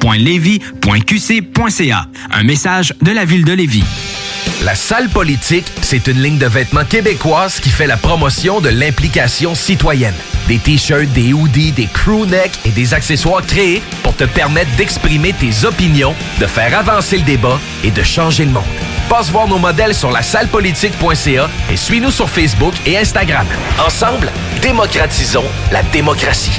[SPEAKER 14] ville.levy.qc.ca. Un message de la ville de Lévis.
[SPEAKER 50] La salle politique, c'est une ligne de vêtements québécoise qui fait la promotion de l'implication citoyenne. Des t-shirts, des hoodies, des crew necks et des accessoires créés pour te permettre d'exprimer tes opinions, de faire avancer le débat et de changer le monde. Passe voir nos modèles sur la sallepolitique.ca et suis-nous sur Facebook et Instagram. Ensemble, démocratisons la démocratie.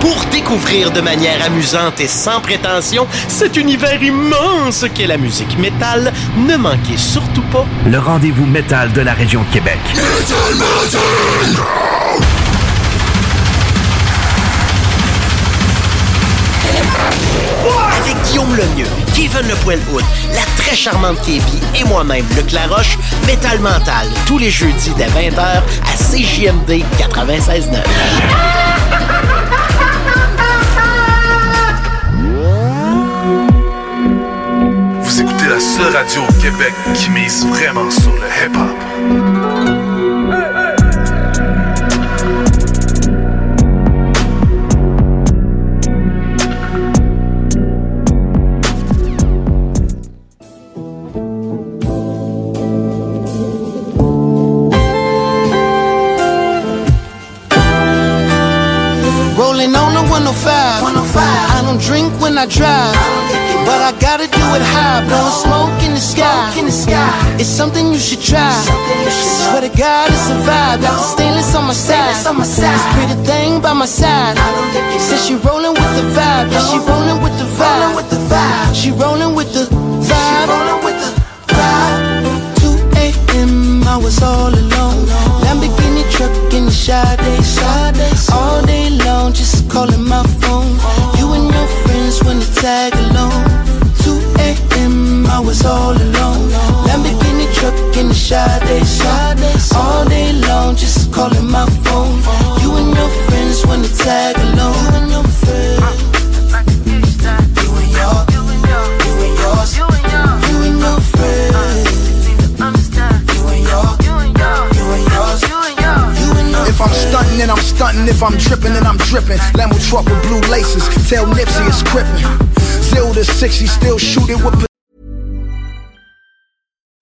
[SPEAKER 62] Pour découvrir de manière amusante et sans prétention cet univers immense qu'est la musique métal, ne manquez surtout pas
[SPEAKER 63] Le rendez-vous métal de la région de Québec.
[SPEAKER 62] Guillaume Lemieux, Kevin Le la très charmante Kébi et moi-même, Luc Laroche, Métal Mental, tous les jeudis dès 20h à CJMD 96.9.
[SPEAKER 10] Vous écoutez la seule radio au Québec qui mise vraiment sur le hip-hop.
[SPEAKER 1] 105. 105. I don't drink when I drive. But I gotta do it high, blowing smoke in the sky. In the sky. It's something you should try. Swear to God, it's a vibe. Got the stainless on my side. This pretty thing by my side. Says she rolling with the vibe. Yeah, she rolling with the vibe. She rolling with the vibe. Rolling with the vibe. 2 a.m. I was all alone. Lamborghini truck in the Sade All day long, just calling my phone. You and your friends wanna tag along. 2 a.m. I was all alone. Lamborghini truck in the Sade All day long, just calling my phone. You and your friends wanna tag along.
[SPEAKER 31] If I'm stunting, then I'm stunting
[SPEAKER 64] if I'm dripping, then I'm dripping. Lambo truck with blue laces. Tell Nipsey it's crippin'. To 60, still shooting with